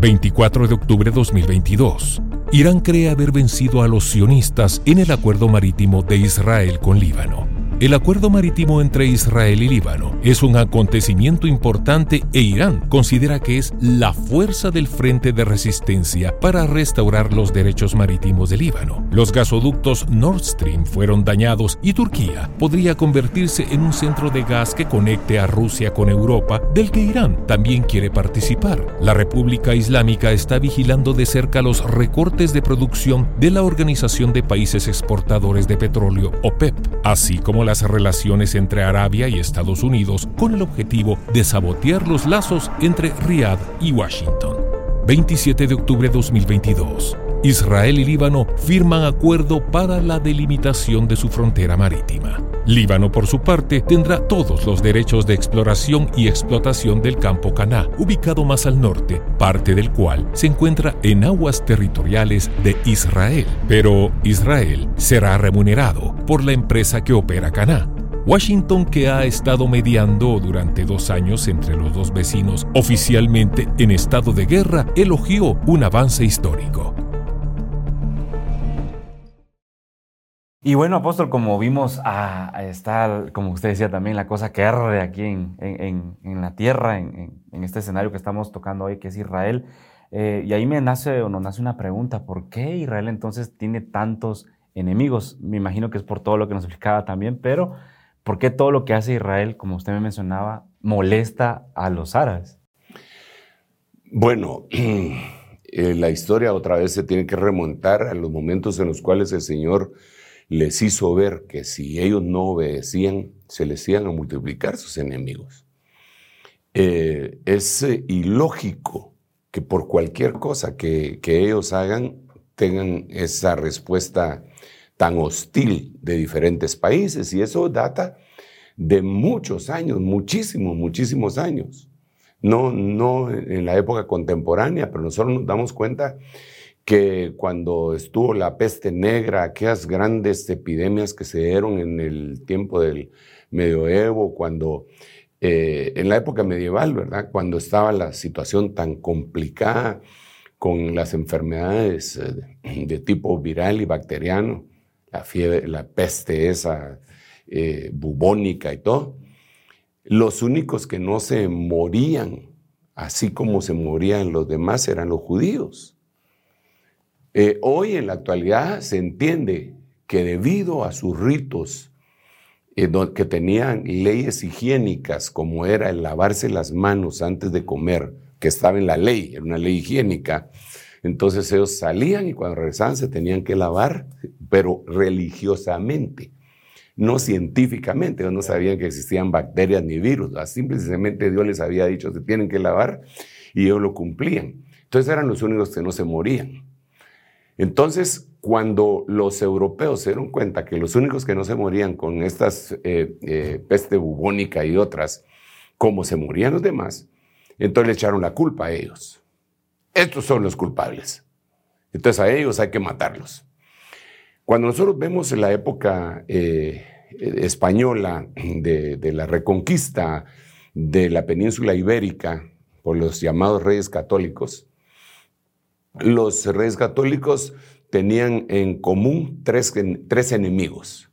Speaker 4: 24 de octubre de 2022. Irán cree haber vencido a los sionistas en el acuerdo marítimo de Israel con Líbano. El acuerdo marítimo entre Israel y Líbano es un acontecimiento importante e Irán considera que es la fuerza del frente de resistencia para restaurar los derechos marítimos de Líbano. Los gasoductos Nord Stream fueron dañados y Turquía podría convertirse en un centro de gas que conecte a Rusia con Europa, del que Irán también quiere participar. La República Islámica está vigilando de cerca los recortes de producción de la Organización de Países Exportadores de Petróleo, OPEP, así como las relaciones entre Arabia y Estados Unidos con el objetivo de sabotear los lazos entre Riad y Washington. 27 de octubre de 2022. Israel y Líbano firman acuerdo para la delimitación de su frontera marítima. Líbano, por su parte, tendrá todos los derechos de exploración y explotación del campo Caná, ubicado más al norte, parte del cual se encuentra en aguas territoriales de Israel. Pero Israel será remunerado por la empresa que opera Caná. Washington, que ha estado mediando durante dos años entre los dos vecinos oficialmente en estado de guerra, elogió un avance histórico.
Speaker 1: Y bueno, apóstol, como vimos, ah, está, como usted decía también, la cosa que arde aquí en, en, la tierra, en, este escenario que estamos tocando hoy, que es Israel. Eh, y ahí me nace o nos nace una pregunta, ¿por qué Israel entonces tiene tantos enemigos? Me imagino que es por todo lo que nos explicaba también, pero ¿por qué todo lo que hace Israel, como usted me mencionaba, molesta a los árabes?
Speaker 2: Bueno, eh, la historia otra vez se tiene que remontar a los momentos en los cuales el Señor les hizo ver que si ellos no obedecían, se les iban a multiplicar sus enemigos. Eh, es eh, ilógico que por cualquier cosa que, ellos hagan tengan esa respuesta tan hostil de diferentes países y eso data de muchos años, muchísimos, muchísimos años. No, no en la época contemporánea, pero nosotros nos damos cuenta que cuando estuvo la peste negra, aquellas grandes epidemias que se dieron en el tiempo del medioevo, cuando eh, en la época medieval, ¿verdad? Cuando estaba la situación tan complicada con las enfermedades eh, de tipo viral y bacteriano, la fiebre, la peste esa eh, bubónica y todo, los únicos que no se morían, así como se morían los demás, eran los judíos. Eh, hoy en la actualidad se entiende que debido a sus ritos, eh, que tenían leyes higiénicas, como era el lavarse las manos antes de comer, que estaba en la ley, era una ley higiénica, entonces ellos salían y cuando regresaban se tenían que lavar, pero religiosamente, no científicamente. Ellos no sabían que existían bacterias ni virus. Simplemente Dios les había dicho se tienen que lavar y ellos lo cumplían. Entonces eran los únicos que no se morían. Entonces, cuando los europeos se dieron cuenta que los únicos que no se morían con estas eh, eh, peste bubónica y otras, como se morían los demás, entonces le echaron la culpa a ellos. Estos son los culpables. Entonces a ellos hay que matarlos. Cuando nosotros vemos la época eh, española de, de la reconquista de la península ibérica por los llamados reyes católicos, los reyes católicos tenían en común tres, tres enemigos.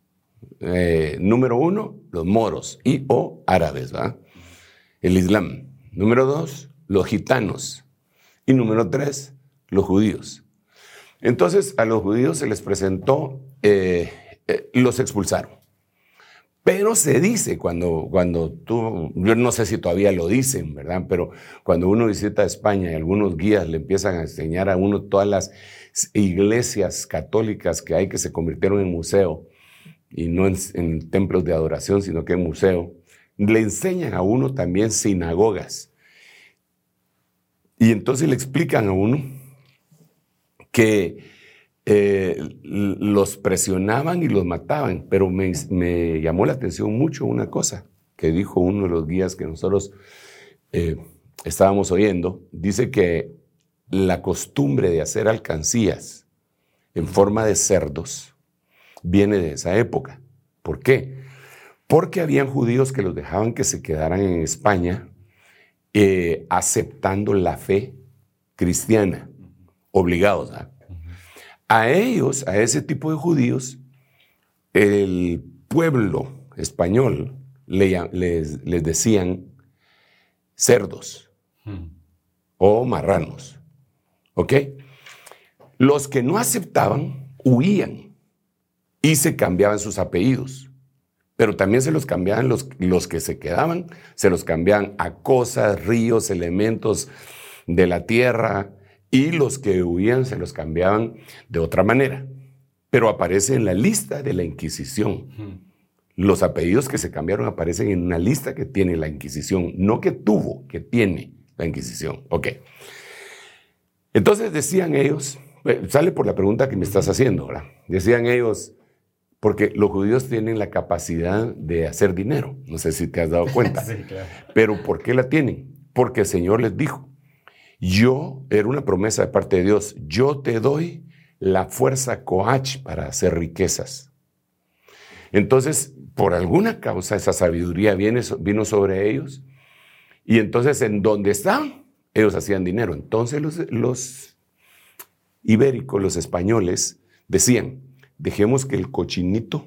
Speaker 2: Eh, número uno, los moros y o árabes, ¿va? El Islam. Número dos, los gitanos. Y número tres, los judíos. Entonces a los judíos se les presentó, eh, eh, los expulsaron. Pero se dice cuando, cuando tú, yo no sé si todavía lo dicen, ¿verdad? Pero cuando uno visita España y algunos guías le empiezan a enseñar a uno todas las iglesias católicas que hay que se convirtieron en museo, y no en, templos de adoración, sino que en museo, le enseñan a uno también sinagogas. Y entonces le explican a uno que eh, los presionaban y los mataban, pero me, llamó la atención mucho una cosa que dijo uno de los guías que nosotros eh, estábamos oyendo. Dice que la costumbre de hacer alcancías en forma de cerdos viene de esa época. ¿Por qué? Porque habían judíos que los dejaban que se quedaran en España eh, aceptando la fe cristiana, obligados. a a ellos, a ese tipo de judíos, el pueblo español les, decían cerdos hmm. o marranos. ¿Ok? Los que no aceptaban huían y se cambiaban sus apellidos. Pero también se los cambiaban los, los que se quedaban, se los cambiaban a cosas, ríos, elementos de la tierra, y los que huían se los cambiaban de otra manera. Pero aparece en la lista de la Inquisición. Los apellidos que se cambiaron aparecen en una lista que tiene la Inquisición, no que tuvo, que tiene la Inquisición. Ok. Entonces decían ellos, eh, sale por la pregunta que me estás haciendo, ¿verdad? Decían ellos, porque los judíos tienen la capacidad de hacer dinero, no sé si te has dado cuenta, sí, claro. pero ¿por qué la tienen? Porque el Señor les dijo, yo, era una promesa de parte de Dios, yo te doy la fuerza coach para hacer riquezas. Entonces, por alguna causa, esa sabiduría viene, vino sobre ellos. Y entonces, en donde estaban, ellos hacían dinero. Entonces, los, los ibéricos, los españoles, decían, dejemos que el cochinito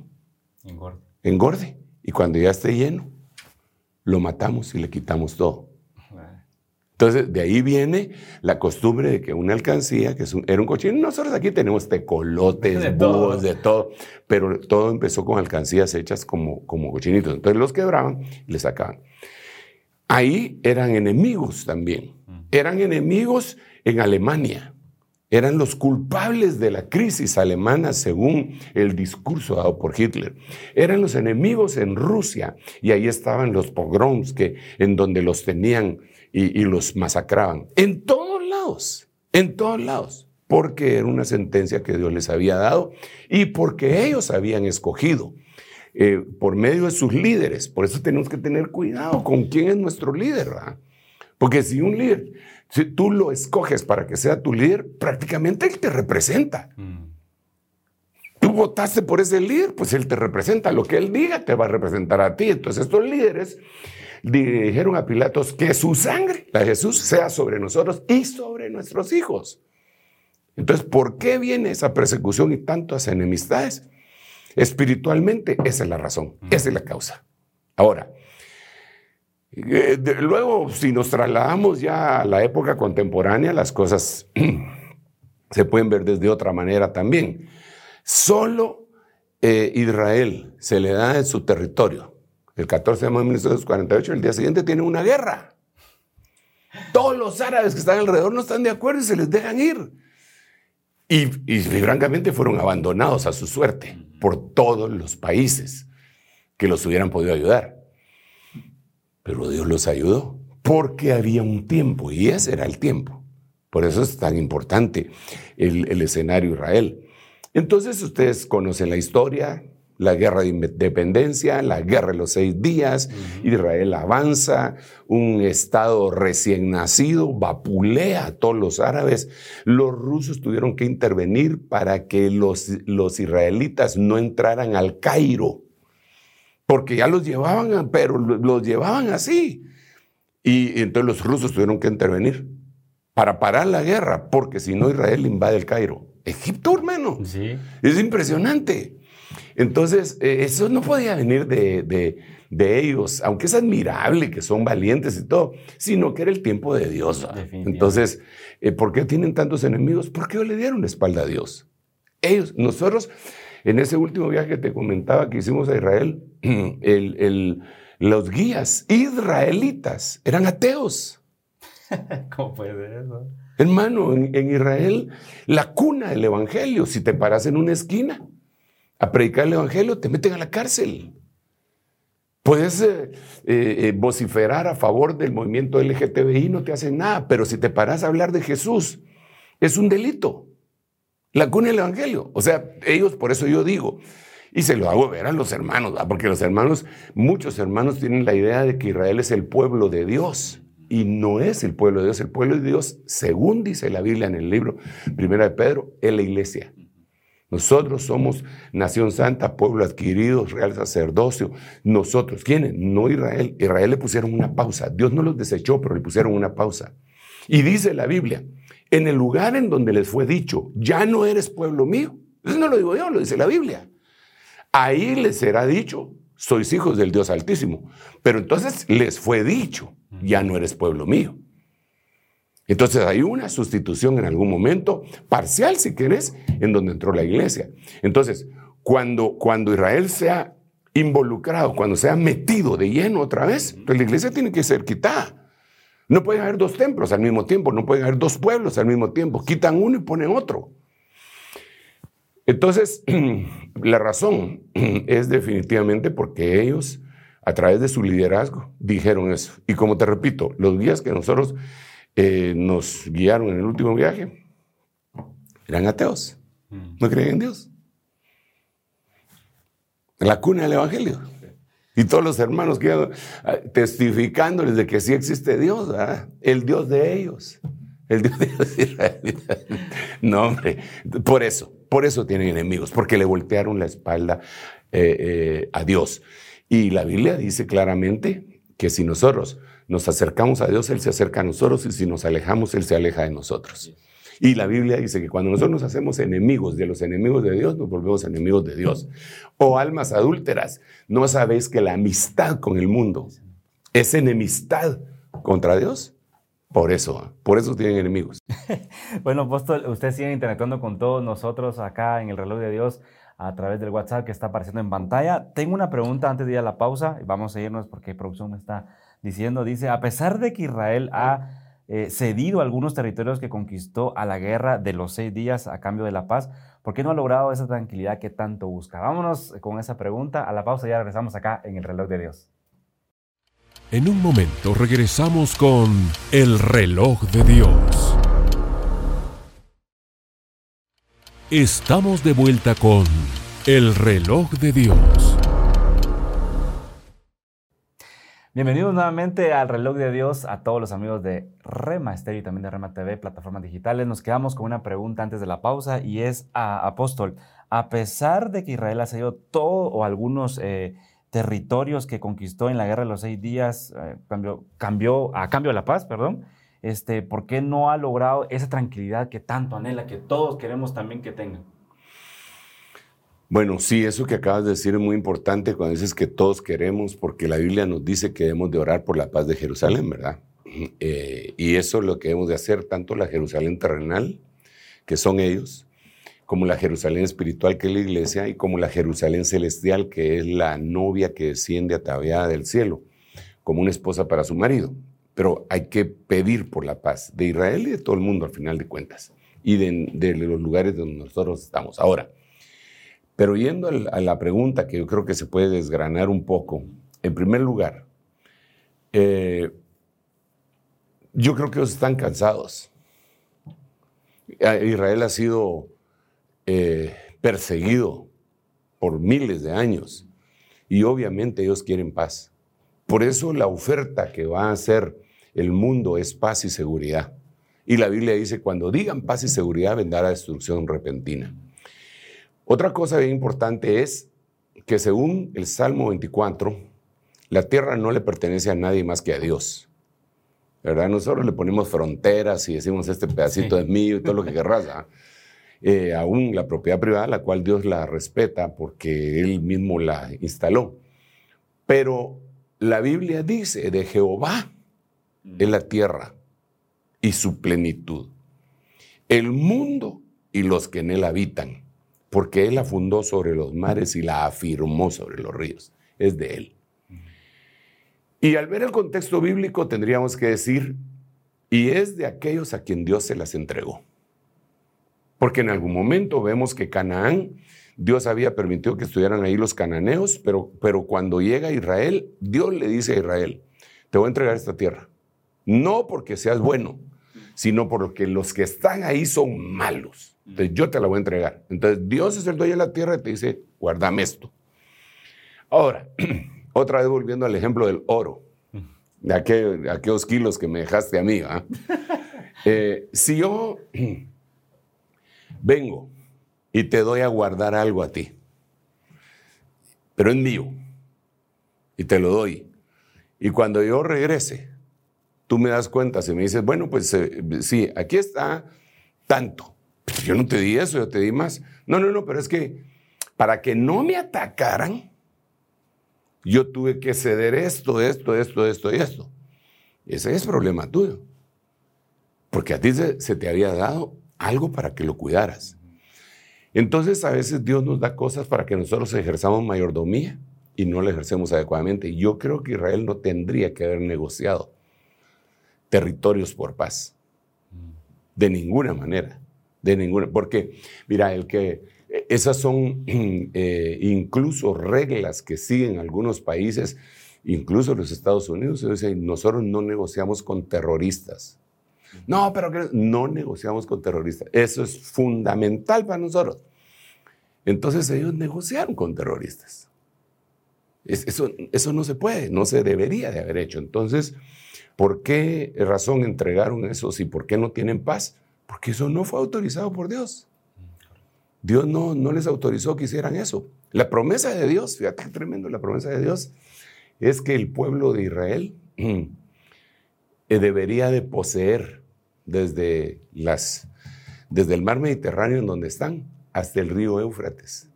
Speaker 2: engorde. engorde. Y cuando ya esté lleno, lo matamos y le quitamos todo. Entonces, de ahí viene la costumbre de que una alcancía, que era un cochino, nosotros aquí tenemos tecolotes, de búhos, de todo, pero todo empezó con alcancías hechas como, como cochinitos. Entonces los quebraban y les sacaban. Ahí eran enemigos también. Eran enemigos en Alemania. Eran los culpables de la crisis alemana según el discurso dado por Hitler. Eran los enemigos en Rusia y ahí estaban los pogroms que, en donde los tenían y, los masacraban. En todos lados, en todos lados, porque era una sentencia que Dios les había dado y porque ellos habían escogido. Eh, por medio de sus líderes. Por eso tenemos que tener cuidado con quién es nuestro líder. Porque si un líder, si tú lo escoges para que sea tu líder, prácticamente él te representa. Mm. Tú votaste por ese líder, pues él te representa. Lo que él diga te va a representar a ti. Entonces estos líderes dijeron a Pilatos que su sangre, la de Jesús, sea sobre nosotros y sobre nuestros hijos. Entonces, ¿por qué viene esa persecución y tantas enemistades? Espiritualmente, esa es la razón, esa es la causa. Ahora, eh, luego, si nos trasladamos ya a la época contemporánea, las cosas se pueden ver desde otra manera también. Solo eh, Israel se le da en su territorio el 14 de mayo de 1948, el día siguiente tiene una guerra. Todos los árabes que están alrededor no están de acuerdo y se les dejan ir. Y, francamente fueron abandonados a su suerte por todos los países que los hubieran podido ayudar. Pero Dios los ayudó porque había un tiempo y ese era el tiempo. Por eso es tan importante el, el escenario Israel. Entonces ustedes conocen la historia, la guerra de independencia, la guerra de los seis días, Israel avanza, un estado recién nacido, vapulea a todos los árabes. Los rusos tuvieron que intervenir para que los, los israelitas no entraran al Cairo, porque ya los llevaban, pero los llevaban así. Y entonces los rusos tuvieron que intervenir para parar la guerra, porque si no Israel invade el Cairo. Egipto, hermano. Sí. Es impresionante. Entonces, eh, eso no podía venir de, ellos, aunque es admirable que son valientes y todo, sino que era el tiempo de Dios. Entonces, eh, ¿por qué tienen tantos enemigos? Porque ellos le dieron la espalda a Dios. Ellos, nosotros, en ese último viaje que te comentaba que hicimos a Israel, los guías israelitas eran ateos.
Speaker 1: ¿Cómo puede ser eso?
Speaker 2: Hermano, en, en, Israel, la cuna del Evangelio, si te paras en una esquina, a predicar el Evangelio, te meten a la cárcel. Puedes eh, eh, eh, vociferar a favor del movimiento LGTBI, no te hacen nada, pero si te paras a hablar de Jesús, es un delito. La cuna del Evangelio. O sea, ellos, por eso yo digo, y se lo hago ver a los hermanos, porque los hermanos, muchos hermanos tienen la idea de que Israel es el pueblo de Dios. Y no es el pueblo de Dios. El pueblo de Dios, según dice la Biblia en el libro Primera de Pedro, es la iglesia. Nosotros somos nación santa, pueblo adquirido, real sacerdocio. Nosotros, ¿quiénes? No Israel. Israel le pusieron una pausa. Dios no los desechó, pero le pusieron una pausa. Y dice la Biblia, en el lugar en donde les fue dicho, ya no eres pueblo mío. Eso no lo digo yo, lo dice la Biblia. Ahí les será dicho, sois hijos del Dios Altísimo. Pero entonces les fue dicho, ya no eres pueblo mío. Entonces hay una sustitución en algún momento, parcial si querés, en donde entró la iglesia. Entonces, cuando, cuando Israel sea involucrado, cuando sea metido de lleno otra vez, pues la iglesia tiene que ser quitada. No pueden haber dos templos al mismo tiempo, no pueden haber dos pueblos al mismo tiempo. Quitan uno y ponen otro. Entonces, la razón es definitivamente porque ellos, a través de su liderazgo, dijeron eso. Y como te repito, los días que nosotros eh, nos guiaron en el último viaje, eran ateos. Mm. No creían en Dios. La cuna del Evangelio. Y todos los hermanos que iban ah, testificándoles de que sí existe Dios, el Dios de ellos. El Dios de Israel. No, hombre, por eso, por eso tienen enemigos, porque le voltearon la espalda eh, eh, a Dios. Y la Biblia dice claramente que si nosotros nos acercamos a Dios, Él se acerca a nosotros y si nos alejamos, Él se aleja de nosotros. Y la Biblia dice que cuando nosotros nos hacemos enemigos de los enemigos de Dios, nos volvemos enemigos de Dios. O almas adúlteras, no sabéis que la amistad con el mundo es enemistad contra Dios. Por eso, por eso tienen enemigos.
Speaker 1: bueno, apóstol, usted sigue interactuando con todos nosotros acá en el reloj de Dios a través del WhatsApp que está apareciendo en pantalla. Tengo una pregunta antes de ir a la pausa. Vamos a irnos porque producción está diciendo, dice, a pesar de que Israel ha eh, cedido algunos territorios que conquistó a la guerra de los seis días a cambio de la paz, ¿por qué no ha logrado esa tranquilidad que tanto busca? Vámonos con esa pregunta. A la pausa ya regresamos acá en el reloj de Dios.
Speaker 4: En un momento regresamos con el reloj de Dios. Estamos de vuelta con el reloj de Dios.
Speaker 1: Bienvenidos nuevamente al reloj de Dios a todos los amigos de Rema Estéreo y también de Rema TV, plataformas digitales. Nos quedamos con una pregunta antes de la pausa y es a Apóstol. A pesar de que Israel ha cedido todo o algunos eh, territorios que conquistó en la guerra de los seis días, eh, cambió, a cambio de la paz, perdón, este, ¿por qué no ha logrado esa tranquilidad que tanto anhela, que todos queremos también que tenga?
Speaker 2: Bueno, sí, eso que acabas de decir es muy importante cuando dices que todos queremos, porque la Biblia nos dice que debemos de orar por la paz de Jerusalén, ¿verdad? Eh, y eso es lo que debemos de hacer, tanto la Jerusalén terrenal, que son ellos, como la Jerusalén espiritual, que es la iglesia, y como la Jerusalén celestial, que es la novia que desciende ataviada del cielo, como una esposa para su marido. Pero hay que pedir por la paz de Israel y de todo el mundo, al final de cuentas, y de, de los lugares donde nosotros estamos. Ahora, pero yendo a la pregunta que yo creo que se puede desgranar un poco, en primer lugar, eh, yo creo que ellos están cansados. Israel ha sido eh, perseguido por miles de años. Y obviamente ellos quieren paz. Por eso la oferta que va a hacer el mundo es paz y seguridad. Y la Biblia dice, cuando digan paz y seguridad, vendrá la destrucción repentina. Otra cosa bien importante es que según el Salmo 24, la tierra no le pertenece a nadie más que a Dios. ¿Verdad? Nosotros le ponemos fronteras y decimos, este pedacito es mío y todo lo que querrás. ¿ah? Eh, aún la propiedad privada, la cual Dios la respeta porque Él mismo la instaló. Pero la Biblia dice de Jehová es la tierra y su plenitud, el mundo y los que en él habitan, porque Él la fundó sobre los mares y la afirmó sobre los ríos. Es de Él. Y al ver el contexto bíblico tendríamos que decir, y es de aquellos a quien Dios se las entregó. Porque en algún momento vemos que Canaán, Dios había permitido que estuvieran ahí los cananeos, pero, pero cuando llega Israel, Dios le dice a Israel, te voy a entregar esta tierra. No porque seas bueno, sino porque los que están ahí son malos. Entonces yo te la voy a entregar. Entonces Dios es el dueño de la tierra y te dice, guardame esto. Ahora, otra vez volviendo al ejemplo del oro, de, aquellos kilos que me dejaste a mí. Eh, si yo vengo y te doy a guardar algo a ti, pero es mío, y te lo doy, y cuando yo regrese, tú me das cuenta, si me dices, bueno, pues eh, sí, aquí está tanto. Yo no te di eso, yo te di más. No, no, no, pero es que para que no me atacaran, yo tuve que ceder esto, esto, esto, esto y esto. Ese es problema tuyo. Porque a ti se, se te había dado algo para que lo cuidaras. Entonces a veces Dios nos da cosas para que nosotros ejerzamos mayordomía y no la ejercemos adecuadamente. Yo creo que Israel no tendría que haber negociado territorios por paz. De ninguna manera, de ninguna, porque mira, el que esas son eh, incluso reglas que siguen algunos países, incluso los Estados Unidos, nosotros no negociamos con terroristas. No, pero que no negociamos con terroristas. Eso es fundamental para nosotros. Entonces ellos negociaron con terroristas. eso, eso no se puede, no se debería de haber hecho. Entonces, ¿Por qué razón entregaron esos y por qué no tienen paz? Porque eso no fue autorizado por Dios. Dios no, no les autorizó que hicieran eso. La promesa de Dios, fíjate qué tremendo, la promesa de Dios es que el pueblo de Israel eh, debería de poseer desde, las, desde el mar Mediterráneo en donde están hasta el río Éufrates.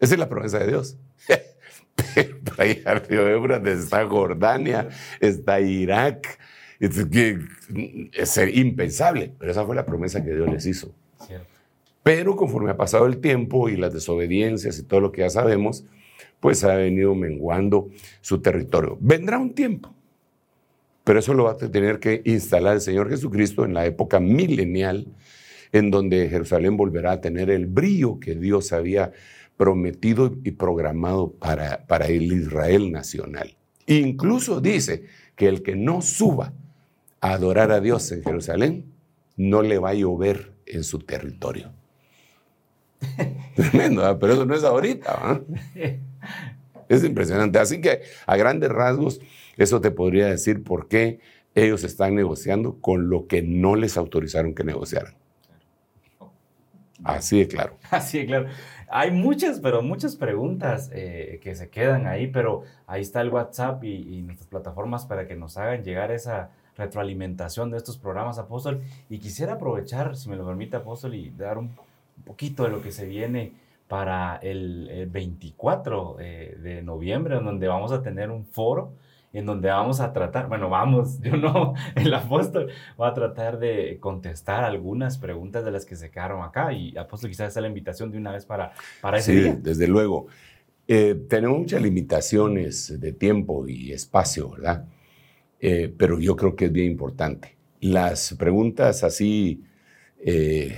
Speaker 2: Esa es la promesa de Dios. ahí río Éufrates está Jordania, está Irak. Es, que, es impensable, pero esa fue la promesa que Dios les hizo. Pero conforme ha pasado el tiempo y las desobediencias y todo lo que ya sabemos, pues ha venido menguando su territorio. Vendrá un tiempo, pero eso lo va a tener que instalar el Señor Jesucristo en la época milenial, en donde Jerusalén volverá a tener el brillo que Dios había prometido y programado para, para el Israel nacional. Incluso dice que el que no suba a adorar a Dios en Jerusalén, no le va a llover en su territorio. Tremendo, pero eso no es ahorita. Es impresionante. Así que a grandes rasgos, eso te podría decir por qué ellos están negociando con lo que no les autorizaron que negociaran. Así de claro.
Speaker 1: Así de claro. Hay muchas, pero muchas preguntas eh, que se quedan ahí, pero ahí está el WhatsApp y, nuestras plataformas para que nos hagan llegar esa retroalimentación de estos programas, Apóstol. Y quisiera aprovechar, si me lo permite, Apóstol, y dar un, poquito de lo que se viene para el, 24 eh, de noviembre, donde vamos a tener un foro en donde vamos a tratar, bueno, vamos, yo no, el apóstol va a tratar de contestar algunas preguntas de las que se quedaron acá y apóstol quizás sea la invitación de una vez para, para ese
Speaker 2: sí, desde luego. Eh, tenemos muchas limitaciones de tiempo y espacio, ¿verdad? Eh, pero yo creo que es bien importante. Las preguntas así, eh,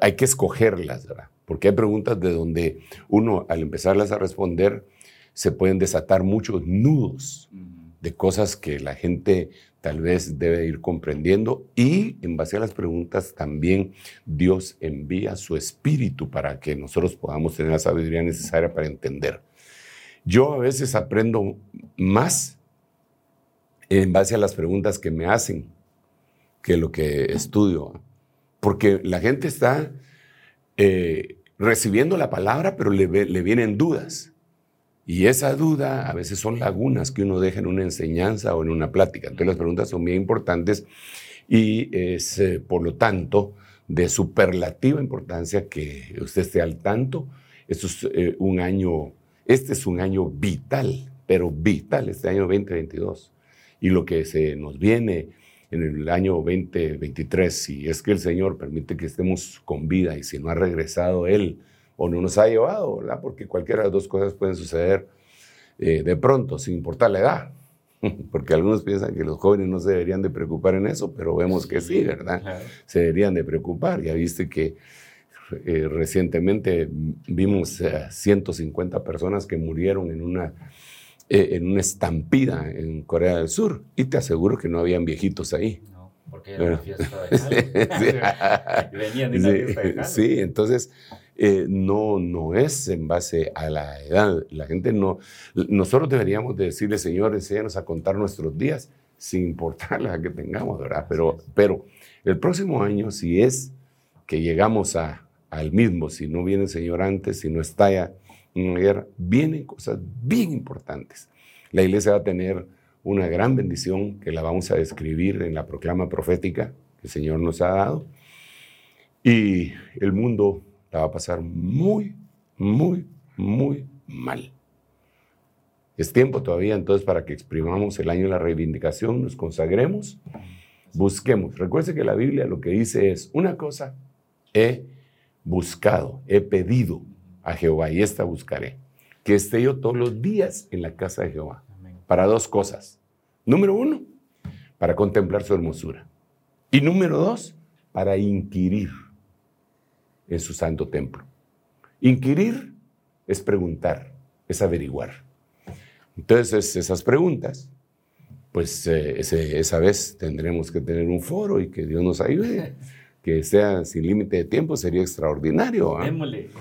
Speaker 2: hay que escogerlas, ¿verdad? Porque hay preguntas de donde uno, al empezarlas a responder, se pueden desatar muchos nudos de cosas que la gente tal vez debe ir comprendiendo y en base a las preguntas también Dios envía su espíritu para que nosotros podamos tener la sabiduría necesaria para entender. Yo a veces aprendo más en base a las preguntas que me hacen que lo que estudio, porque la gente está eh, recibiendo la palabra, pero le, le vienen dudas. Y esa duda a veces son lagunas que uno deja en una enseñanza o en una plática. Entonces las preguntas son bien importantes y es, eh, por lo tanto, de superlativa importancia que usted esté al tanto. Esto es eh, un año, este es un año vital, pero vital, este año 2022. Y lo que se nos viene en el año 2023, si es que el Señor permite que estemos con vida y si no ha regresado Él o no nos ha llevado, ¿verdad? Porque cualquiera de las dos cosas pueden suceder eh, de pronto, sin importar la edad. Porque algunos piensan que los jóvenes no se deberían de preocupar en eso, pero vemos que sí, ¿verdad? Se deberían de preocupar. Ya viste que eh, recientemente vimos 150 personas que murieron en una, eh, en una estampida en Corea del Sur y te aseguro que no habían viejitos ahí. No, porque era una fiesta de sí, Venían de una fiesta de Sí, entonces eh, no, no es en base a la edad. La gente no, nosotros deberíamos decirle, Señor, enséñanos a contar nuestros días sin importar la que tengamos, ¿verdad? Pero, pero el próximo año, si es que llegamos a, al mismo, si no viene el Señor antes, si no estalla una guerra, vienen cosas bien importantes. La iglesia va a tener una gran bendición que la vamos a describir en la proclama profética que el Señor nos ha dado. Y el mundo la va a pasar muy, muy, muy mal. Es tiempo todavía entonces para que exprimamos el año de la reivindicación, nos consagremos, busquemos. Recuerde que la Biblia lo que dice es una cosa, he buscado, he pedido a Jehová y esta buscaré, que esté yo todos los días en la casa de Jehová, para dos cosas. Número uno, para contemplar su hermosura. Y número dos, para inquirir en su santo templo. Inquirir es preguntar, es averiguar. Entonces, esas preguntas, pues eh, esa vez tendremos que tener un foro y que Dios nos ayude. Que sea sin límite de tiempo sería extraordinario. ¿ah?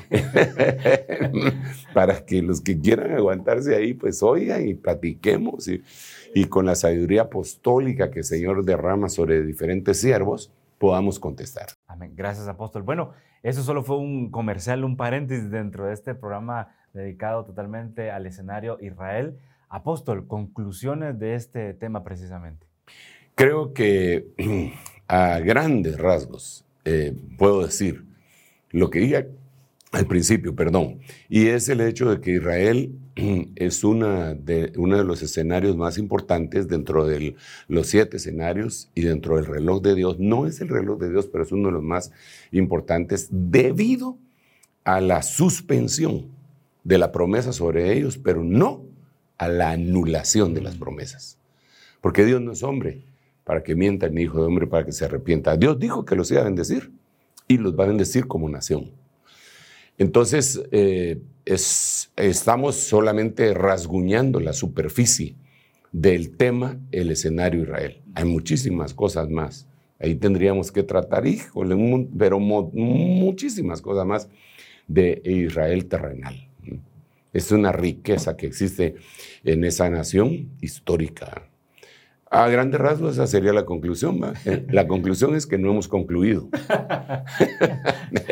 Speaker 2: Para que los que quieran aguantarse ahí, pues oigan y platiquemos. Y, y con la sabiduría apostólica que el Señor derrama sobre diferentes siervos, podamos contestar.
Speaker 1: Amén. Gracias, apóstol. Bueno, eso solo fue un comercial, un paréntesis dentro de este programa dedicado totalmente al escenario Israel. Apóstol, conclusiones de este tema precisamente.
Speaker 2: Creo que a grandes rasgos eh, puedo decir lo que dije al principio, perdón, y es el hecho de que Israel es una de, uno de los escenarios más importantes dentro de los siete escenarios y dentro del reloj de Dios. No es el reloj de Dios, pero es uno de los más importantes debido a la suspensión de la promesa sobre ellos, pero no a la anulación de las promesas. Porque Dios no es hombre para que mienta ni hijo de hombre para que se arrepienta. Dios dijo que los iba a bendecir y los va a bendecir como nación. Entonces, eh, estamos solamente rasguñando la superficie del tema, el escenario Israel. Hay muchísimas cosas más. Ahí tendríamos que tratar, híjole, pero muchísimas cosas más de Israel terrenal. Es una riqueza que existe en esa nación histórica. A grandes rasgos esa sería la conclusión. La conclusión es que no hemos concluido.